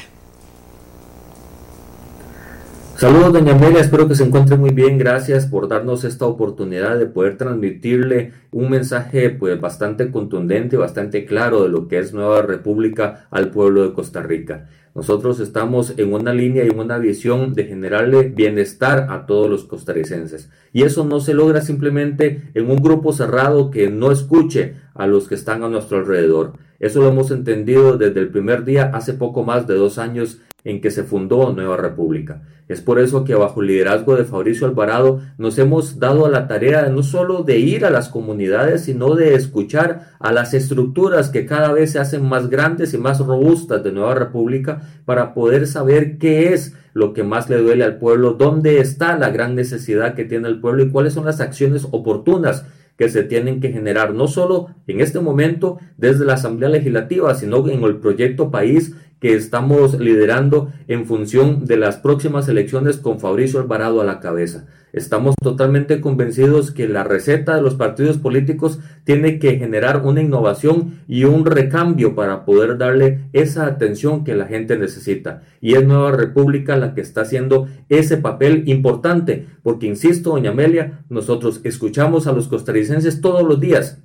Saludos, doña Amelia, espero que se encuentre muy bien. Gracias por darnos esta oportunidad de poder transmitirle un mensaje pues bastante contundente, bastante claro de lo que es Nueva República al pueblo de Costa Rica. Nosotros estamos en una línea y en una visión de generarle bienestar a todos los costarricenses. Y eso no se logra simplemente en un grupo cerrado que no escuche a los que están a nuestro alrededor. Eso lo hemos entendido desde el primer día, hace poco más de dos años en que se fundó Nueva República. Es por eso que bajo el liderazgo de Fabricio Alvarado nos hemos dado a la tarea no solo de ir a las comunidades, sino de escuchar a las estructuras que cada vez se hacen más grandes y más robustas de Nueva República para poder saber qué es lo que más le duele al pueblo, dónde está la gran necesidad que tiene el pueblo y cuáles son las acciones oportunas que se tienen que generar, no solo en este momento desde la Asamblea Legislativa, sino en el proyecto país que estamos liderando en función de las próximas elecciones con Fabricio Alvarado a la cabeza. Estamos totalmente convencidos que la receta de los partidos políticos tiene que generar una innovación y un recambio para poder darle esa atención que la gente necesita. Y es Nueva República la que está haciendo ese papel importante, porque insisto, doña Amelia, nosotros escuchamos a los costarricenses todos los días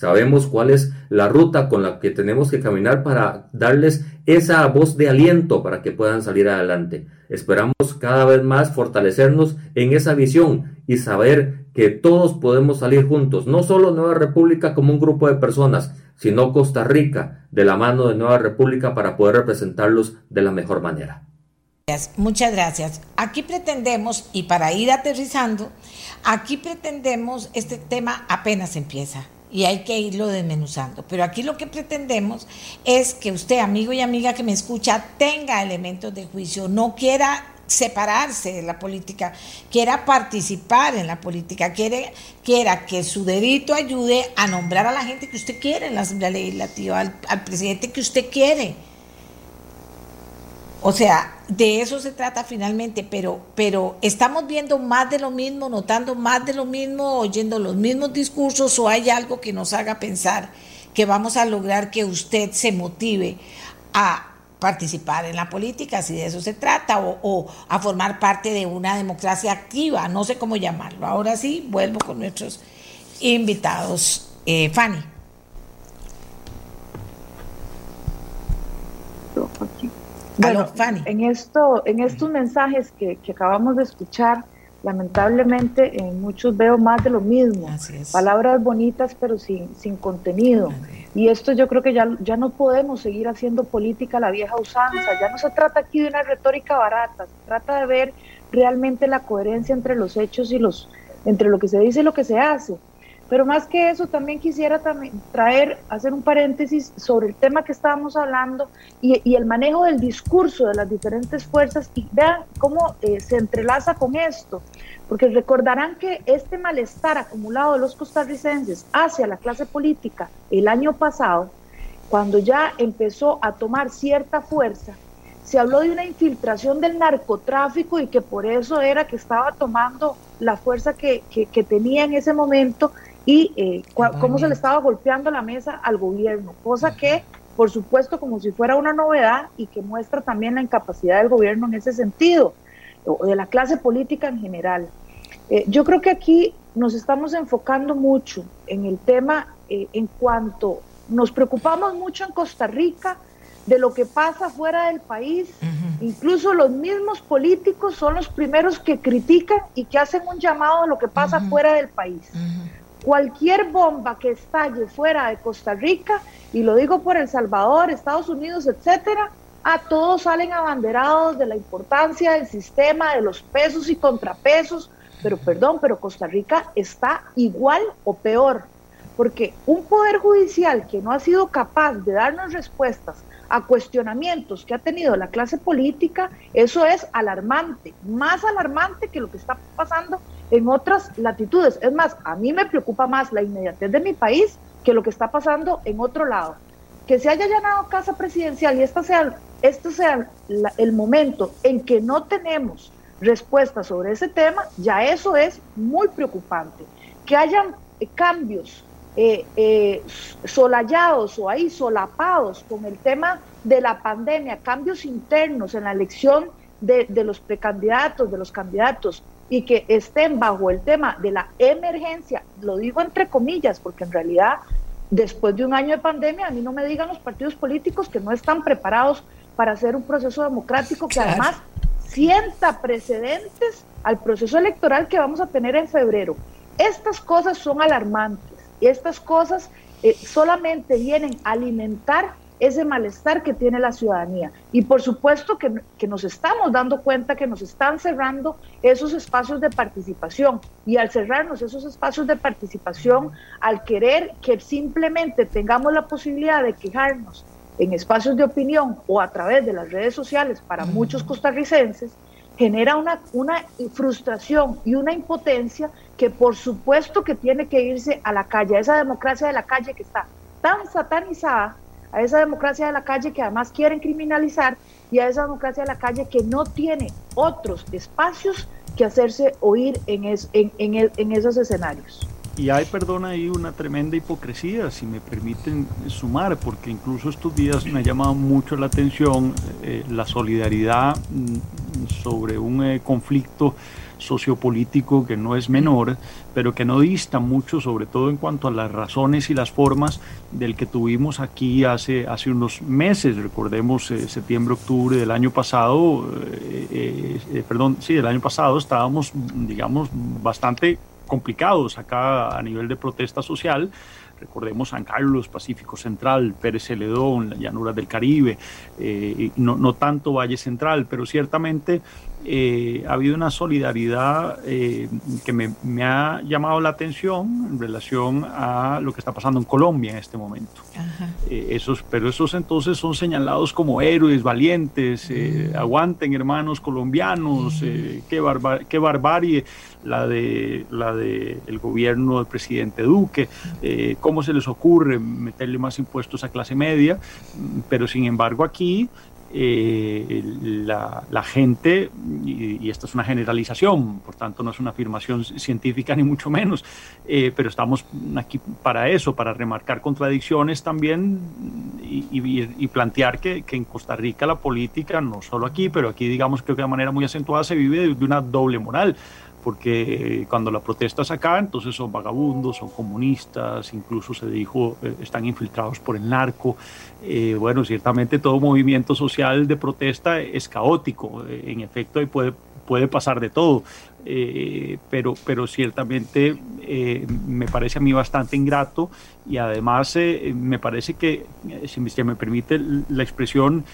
Sabemos cuál es la ruta con la que tenemos que caminar para darles esa voz de aliento para que puedan salir adelante. Esperamos cada vez más fortalecernos en esa visión y saber que todos podemos salir juntos, no solo Nueva República como un grupo de personas, sino Costa Rica de la mano de Nueva República para poder representarlos de la mejor manera. Muchas gracias. Aquí pretendemos, y para ir aterrizando, aquí pretendemos, este tema apenas empieza y hay que irlo desmenuzando. Pero aquí lo que pretendemos es que usted, amigo y amiga que me escucha, tenga elementos de juicio, no quiera separarse de la política, quiera participar en la política, quiere, quiera que su dedito ayude a nombrar a la gente que usted quiere en la Asamblea Legislativa, al, al presidente que usted quiere. O sea, de eso se trata finalmente, pero, pero estamos viendo más de lo mismo, notando más de lo mismo, oyendo los mismos discursos o hay algo que nos haga pensar que vamos a lograr que usted se motive a participar en la política, si de eso se trata, o, a formar parte de una democracia activa, no sé cómo llamarlo. Ahora sí, vuelvo con nuestros invitados. Eh, Fanny. Bueno, Fanny. En, esto, en estos mensajes que, que acabamos de escuchar, lamentablemente en muchos veo más de lo mismo. Palabras bonitas pero sin, sin contenido. Y esto yo creo que ya, ya no podemos seguir haciendo política a la vieja usanza. Ya no se trata aquí de una retórica barata, se trata de ver realmente la coherencia entre los hechos y los entre lo que se dice y lo que se hace. Pero más que eso, también quisiera también traer, hacer un paréntesis sobre el tema que estábamos hablando y, el manejo del discurso de las diferentes fuerzas y vean cómo eh, se entrelaza con esto. Porque recordarán que este malestar acumulado de los costarricenses hacia la clase política el año pasado, cuando ya empezó a tomar cierta fuerza, se habló de una infiltración del narcotráfico y que por eso era que estaba tomando la fuerza que, que tenía en ese momento y eh, cómo se le estaba golpeando la mesa al gobierno, cosa que, por supuesto, como si fuera una novedad y que muestra también la incapacidad del gobierno en ese sentido, o de la clase política en general. Eh, yo creo que aquí nos estamos enfocando mucho en el tema eh, en cuanto nos preocupamos mucho en Costa Rica de lo que pasa fuera del país. Incluso los mismos políticos son los primeros que critican y que hacen un llamado a lo que pasa fuera del país. Cualquier bomba que estalle fuera de Costa Rica, y lo digo por El Salvador, Estados Unidos, etcétera, a todos salen abanderados de la importancia del sistema, de los pesos y contrapesos, pero perdón, pero Costa Rica está igual o peor, porque un poder judicial que no ha sido capaz de darnos respuestas a cuestionamientos que ha tenido la clase política, eso es alarmante, más alarmante que lo que está pasando en otras latitudes. Es más, a mí me preocupa más la inmediatez de mi país que lo que está pasando en otro lado. Que se haya llenado casa presidencial y esta sea, este sea el momento en que no tenemos respuesta sobre ese tema, ya eso es muy preocupante. Que hayan cambios eh, eh, solayados o ahí solapados con el tema de la pandemia, cambios internos en la elección de, de los precandidatos, de los candidatos, y que estén bajo el tema de la emergencia, lo digo entre comillas, porque en realidad después de un año de pandemia, a mí no me digan los partidos políticos que no están preparados para hacer un proceso democrático que además sienta precedentes al proceso electoral que vamos a tener en febrero. Estas cosas son alarmantes estas cosas eh, solamente vienen a alimentar ese malestar que tiene la ciudadanía. Y por supuesto que, que, nos estamos dando cuenta que nos están cerrando esos espacios de participación. Y al cerrarnos esos espacios de participación, al querer que simplemente tengamos la posibilidad de quejarnos en espacios de opinión o a través de las redes sociales para muchos costarricenses, genera una, una frustración y una impotencia que por supuesto que tiene que irse a la calle, a esa democracia de la calle que está tan satanizada a esa democracia de la calle que además quieren criminalizar y a esa democracia de la calle que no tiene otros espacios que hacerse oír en, en, en, esos escenarios. Y hay, perdón, ahí una tremenda hipocresía, si me permiten sumar, porque incluso estos días me ha llamado mucho la atención eh, la solidaridad mm, sobre un eh, conflicto sociopolítico que no es menor, pero que no dista mucho, sobre todo en cuanto a las razones y las formas del que tuvimos aquí hace, hace unos meses, recordemos eh, septiembre, octubre del año pasado, eh, perdón, sí, del año pasado estábamos, digamos, bastante complicados acá a nivel de protesta social, recordemos San Carlos, Pacífico Central, Pérez Celedón, la llanura del Caribe, no, no, tanto Valle Central, pero ciertamente eh, ha habido una solidaridad eh, que me, ha llamado la atención en relación a lo que está pasando en Colombia en este momento. Eh, esos, pero esos entonces son señalados como héroes valientes, mm. aguanten hermanos colombianos, mm. qué, qué barbarie la de la de el gobierno del presidente Duque, cómo se les ocurre meterle más impuestos a clase media, pero sin embargo aquí eh, la, la, gente, y, esta es una generalización, por tanto no es una afirmación científica ni mucho menos, eh, pero estamos aquí para eso, para remarcar contradicciones también y, y, plantear que, que, en Costa Rica la política, no solo aquí, pero aquí digamos que de manera muy acentuada se vive de, una doble moral porque cuando la protesta se acaba, entonces son vagabundos, son comunistas, incluso se dijo, eh, están infiltrados por el narco. Eh, bueno, ciertamente todo movimiento social de protesta es caótico, en efecto, ahí puede, puede pasar de todo, pero, pero ciertamente me parece a mí bastante ingrato y además me parece que, si me permite la expresión,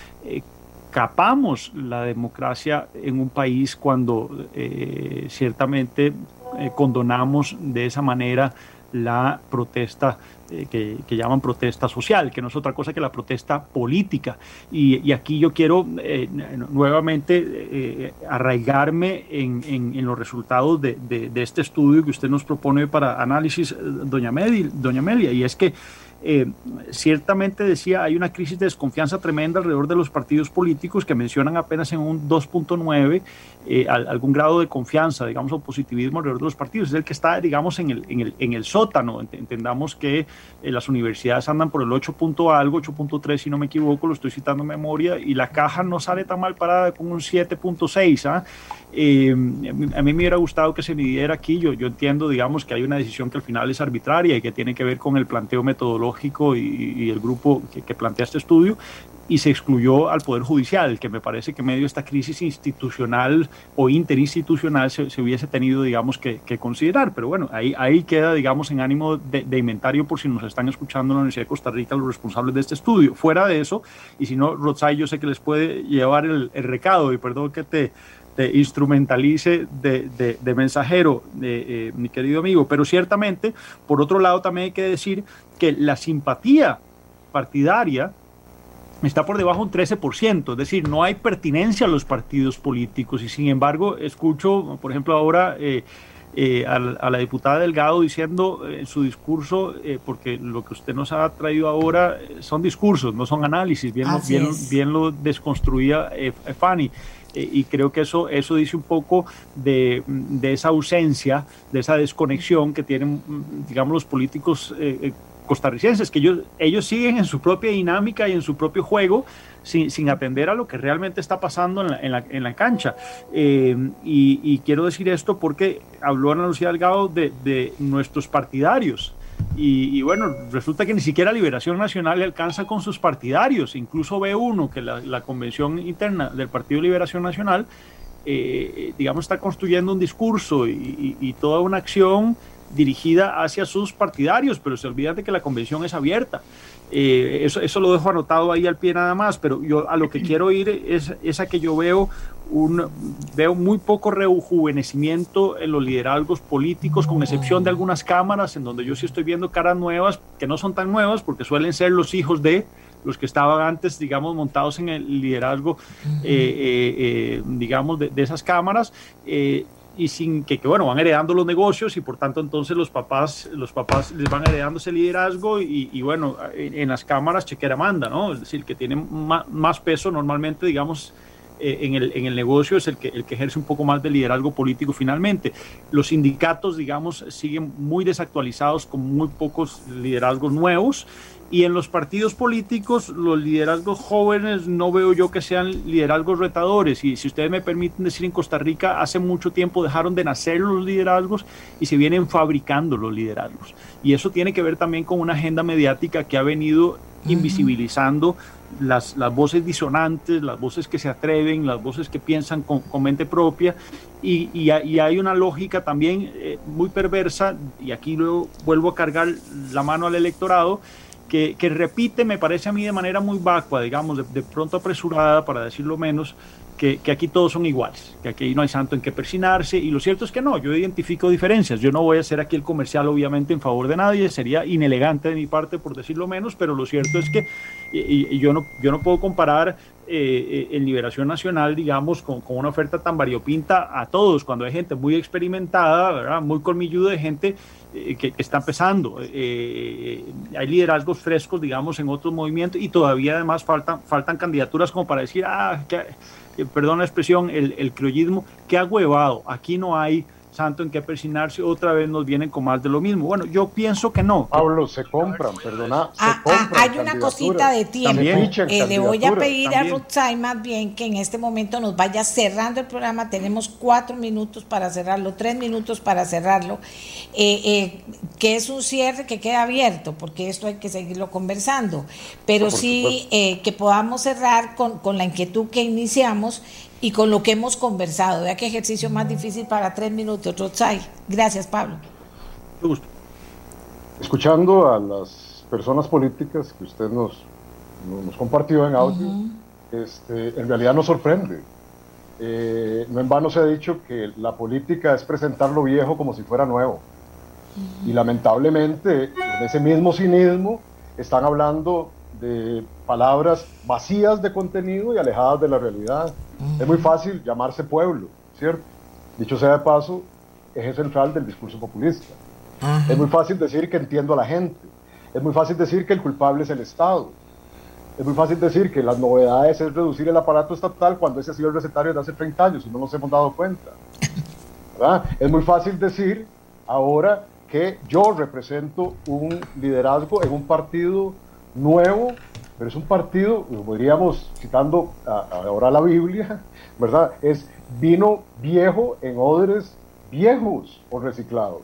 capamos la democracia en un país cuando eh, ciertamente eh, condonamos de esa manera la protesta eh, que, llaman protesta social, que no es otra cosa que la protesta política. Y, aquí yo quiero nuevamente arraigarme en, los resultados de, este estudio que usted nos propone para análisis, doña, doña Melia, y es que eh, ciertamente decía, hay una crisis de desconfianza tremenda alrededor de los partidos políticos que mencionan apenas en un 2.9 eh, algún grado de confianza, digamos, o positivismo alrededor de los partidos. Es el que está, digamos, en el, en el, en el sótano. Entendamos que eh, las universidades andan por el 8. algo, 8.3 si no me equivoco, lo estoy citando en memoria, y la caja no sale tan mal parada con un 7.6. Eh, a mí me hubiera gustado que se midiera aquí. Yo, yo entiendo, digamos, que hay una decisión que al final es arbitraria y que tiene que ver con el planteo metodológico y, el grupo que, plantea este estudio y se excluyó al Poder Judicial, que me parece que medio esta crisis institucional o interinstitucional se, hubiese tenido, digamos, que, considerar. Pero bueno, ahí, ahí queda, digamos, en ánimo de, inventario por si nos están escuchando en la Universidad de Costa Rica los responsables de este estudio. Fuera de eso, y si no, Rotzai, yo sé que les puede llevar el, recado, y perdón que te, instrumentalice de, mensajero, eh, mi querido amigo, pero ciertamente, por otro lado, también hay que decir que la simpatía partidaria está por debajo un 13%, es decir, no hay pertinencia a los partidos políticos. Y sin embargo escucho, por ejemplo, ahora eh, eh, a, la diputada Delgado diciendo en su discurso, eh, porque lo que usted nos ha traído ahora son discursos, no son análisis, bien, lo, bien, bien lo desconstruía Fanny y creo que eso, eso dice un poco de, de, esa ausencia, de esa desconexión que tienen, digamos, los políticos costarricenses, que ellos, ellos siguen en su propia dinámica y en su propio juego sin, sin atender a lo que realmente está pasando en la, en la, en la cancha. Eh, y, quiero decir esto porque habló Ana Lucía Delgado de, de nuestros partidarios. Y, bueno, resulta que ni siquiera Liberación Nacional le alcanza con sus partidarios. Incluso ve uno que la, la convención interna del Partido Liberación Nacional, eh, digamos, está construyendo un discurso y, y toda una acción dirigida hacia sus partidarios, pero se olvida de que la convención es abierta. Eh, eso, eso lo dejo anotado ahí al pie nada más, pero yo a lo que quiero ir es, es a que yo veo un, veo muy poco rejuvenecimiento en los liderazgos políticos, con excepción de algunas cámaras en donde yo sí estoy viendo caras nuevas, que no son tan nuevas porque suelen ser los hijos de los que estaban antes, digamos, montados en el liderazgo, eh, eh, digamos, de, de, esas cámaras y sin que, que, bueno, van heredando los negocios y por tanto entonces los papás, los papás les van heredando ese liderazgo y, y bueno, en, las cámaras chequera manda, ¿no? Es decir, que tienen más, peso normalmente, digamos, eh, en, el, en el negocio es el que, el que ejerce un poco más de liderazgo político finalmente. Los sindicatos, digamos, siguen muy desactualizados con muy pocos liderazgos nuevos y en los partidos políticos, los liderazgos jóvenes no veo yo que sean liderazgos retadores. Y si ustedes me permiten decir, en Costa Rica hace mucho tiempo dejaron de nacer los liderazgos y se vienen fabricando los liderazgos. Y eso tiene que ver también con una agenda mediática que ha venido invisibilizando las, las voces disonantes, las voces que se atreven, las voces que piensan con, mente propia. Y, y, hay una lógica también eh, muy perversa, y aquí luego vuelvo a cargar la mano al electorado, que, repite, me parece a mí de manera muy vacua, digamos, de, pronto apresurada, para decirlo menos, que, aquí todos son iguales, que aquí no hay santo en qué persinarse, y lo cierto es que no, yo identifico diferencias, yo no voy a hacer aquí el comercial obviamente en favor de nadie, sería inelegante de mi parte por decirlo menos, pero lo cierto es que y, yo, no, yo no puedo comparar eh, en Liberación Nacional, digamos, con, con, una oferta tan variopinta a todos, cuando hay gente muy experimentada, ¿verdad? muy colmilluda de gente eh, que, está empezando. Eh, hay liderazgos frescos, digamos, en otros movimientos y todavía además faltan, faltan candidaturas como para decir, ah, que, perdón la expresión, el, el criollismo, que ha huevado. Aquí no hay santo en que persinarse, otra vez nos vienen con más de lo mismo. Bueno, yo pienso que no. Pablo, se compran, perdona. Se ah, ah, hay una cosita de tiempo. Eh, le voy a pedir a Rutzai más bien que en este momento nos vaya cerrando el programa. Tenemos cuatro minutos para cerrarlo, tres minutos para cerrarlo, eh, eh, que es un cierre que queda abierto, porque esto hay que seguirlo conversando. Pero sí que podamos cerrar con, con la inquietud que iniciamos y con lo que hemos conversado. Vea qué ejercicio más difícil para tres minutos, Rotzai. Gracias, Pablo. Escuchando a las personas políticas que usted nos, nos compartió en audio, este, en realidad nos sorprende. Eh, no en vano se ha dicho que la política es presentar lo viejo como si fuera nuevo. Y lamentablemente, en ese mismo cinismo, están hablando de palabras vacías de contenido y alejadas de la realidad. Es muy fácil llamarse pueblo, ¿cierto? Dicho sea de paso, eje central del discurso populista. Es muy fácil decir que entiendo a la gente. Es muy fácil decir que el culpable es el Estado. Es muy fácil decir que las novedades es reducir el aparato estatal cuando ese ha sido el recetario de hace 30 años y no nos hemos dado cuenta. Es muy fácil decir ahora que yo represento un liderazgo en un partido nuevo, pero es un partido, podríamos, citando ahora la Biblia, ¿verdad? Es vino viejo en odres viejos o reciclados.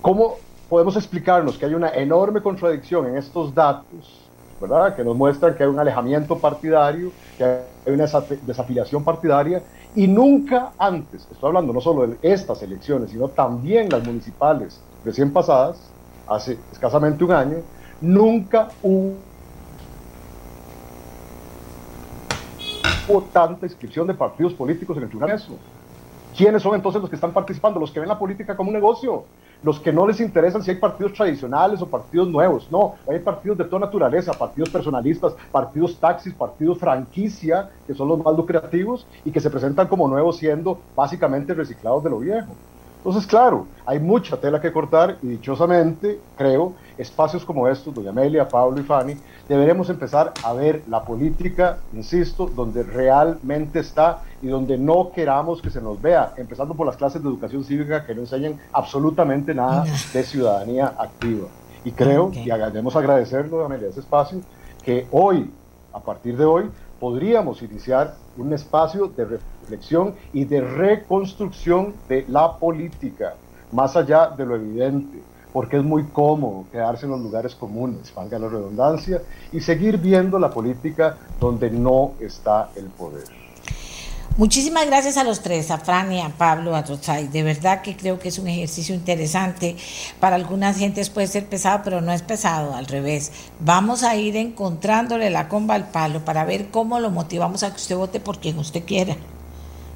¿Cómo podemos explicarnos que hay una enorme contradicción en estos datos, ¿verdad? Que nos muestran que hay un alejamiento partidario, que hay una desafiliación partidaria, y nunca antes, estoy hablando no solo de estas elecciones, sino también las municipales recién pasadas, hace escasamente un año, Nunca hubo tanta inscripción de partidos políticos en el Congreso. ¿Quiénes son entonces los que están participando? Los que ven la política como un negocio, los que no les interesan si hay partidos tradicionales o partidos nuevos. No, hay partidos de toda naturaleza, partidos personalistas, partidos taxis, partidos franquicia, que son los más lucrativos y que se presentan como nuevos siendo básicamente reciclados de lo viejo. Entonces, claro, hay mucha tela que cortar y dichosamente, creo, espacios como estos, doña Amelia, Pablo y Fanny, deberemos empezar a ver la política, insisto, donde realmente está y donde no queramos que se nos vea, empezando por las clases de educación cívica que no enseñan absolutamente nada de ciudadanía activa. Y creo, y debemos agradecerlo, doña Amelia, ese espacio, que hoy, a partir de hoy, podríamos iniciar un espacio de reflexión y de reconstrucción de la política, más allá de lo evidente, porque es muy cómodo quedarse en los lugares comunes, valga la redundancia, y seguir viendo la política donde no está el poder. Muchísimas gracias a los tres, a Fran y a Pablo, a Totsay. De verdad que creo que es un ejercicio interesante. Para algunas gentes puede ser pesado, pero no es pesado, al revés. Vamos a ir encontrándole la comba al palo para ver cómo lo motivamos a que usted vote por quien usted quiera.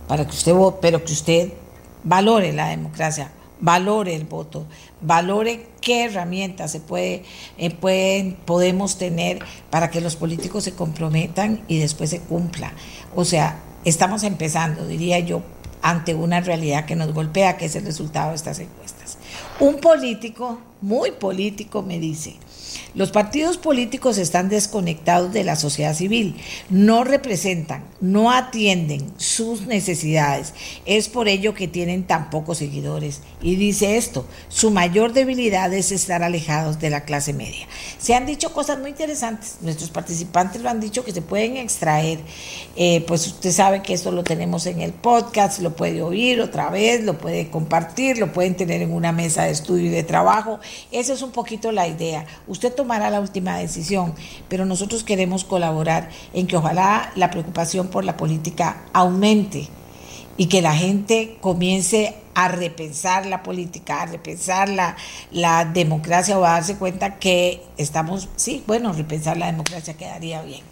Para que usted vote, pero que usted valore la democracia, valore el voto, valore qué herramientas se puede, eh, pueden, podemos tener para que los políticos se comprometan y después se cumpla. O sea, estamos empezando, diría yo, ante una realidad que nos golpea, que es el resultado de estas encuestas. Un político, muy político, me dice, los partidos políticos están desconectados de la sociedad civil, no representan, no atienden sus necesidades. Es por ello que tienen tan pocos seguidores. Y dice esto, su mayor debilidad es estar alejados de la clase media. Se han dicho cosas muy interesantes, nuestros participantes lo han dicho que se pueden extraer. Eh, pues usted sabe que esto lo tenemos en el podcast, lo puede oír otra vez, lo puede compartir, lo pueden tener en una mesa de estudio y de trabajo. Esa es un poquito la idea. Tomará la última decisión, pero nosotros queremos colaborar en que ojalá la preocupación por la política aumente y que la gente comience a repensar la política, a repensar la, la democracia o a darse cuenta que estamos, sí, bueno, repensar la democracia quedaría bien.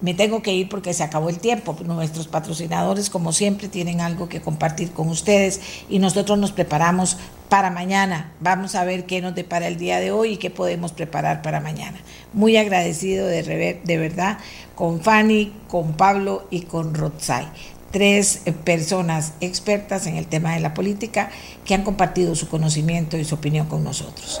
Me tengo que ir porque se acabó el tiempo. Nuestros patrocinadores, como siempre, tienen algo que compartir con ustedes y nosotros nos preparamos para mañana. Vamos a ver qué nos depara el día de hoy y qué podemos preparar para mañana. Muy agradecido de, de verdad con Fanny, con Pablo y con Rotzai. Tres eh, personas expertas en el tema de la política que han compartido su conocimiento y su opinión con nosotros.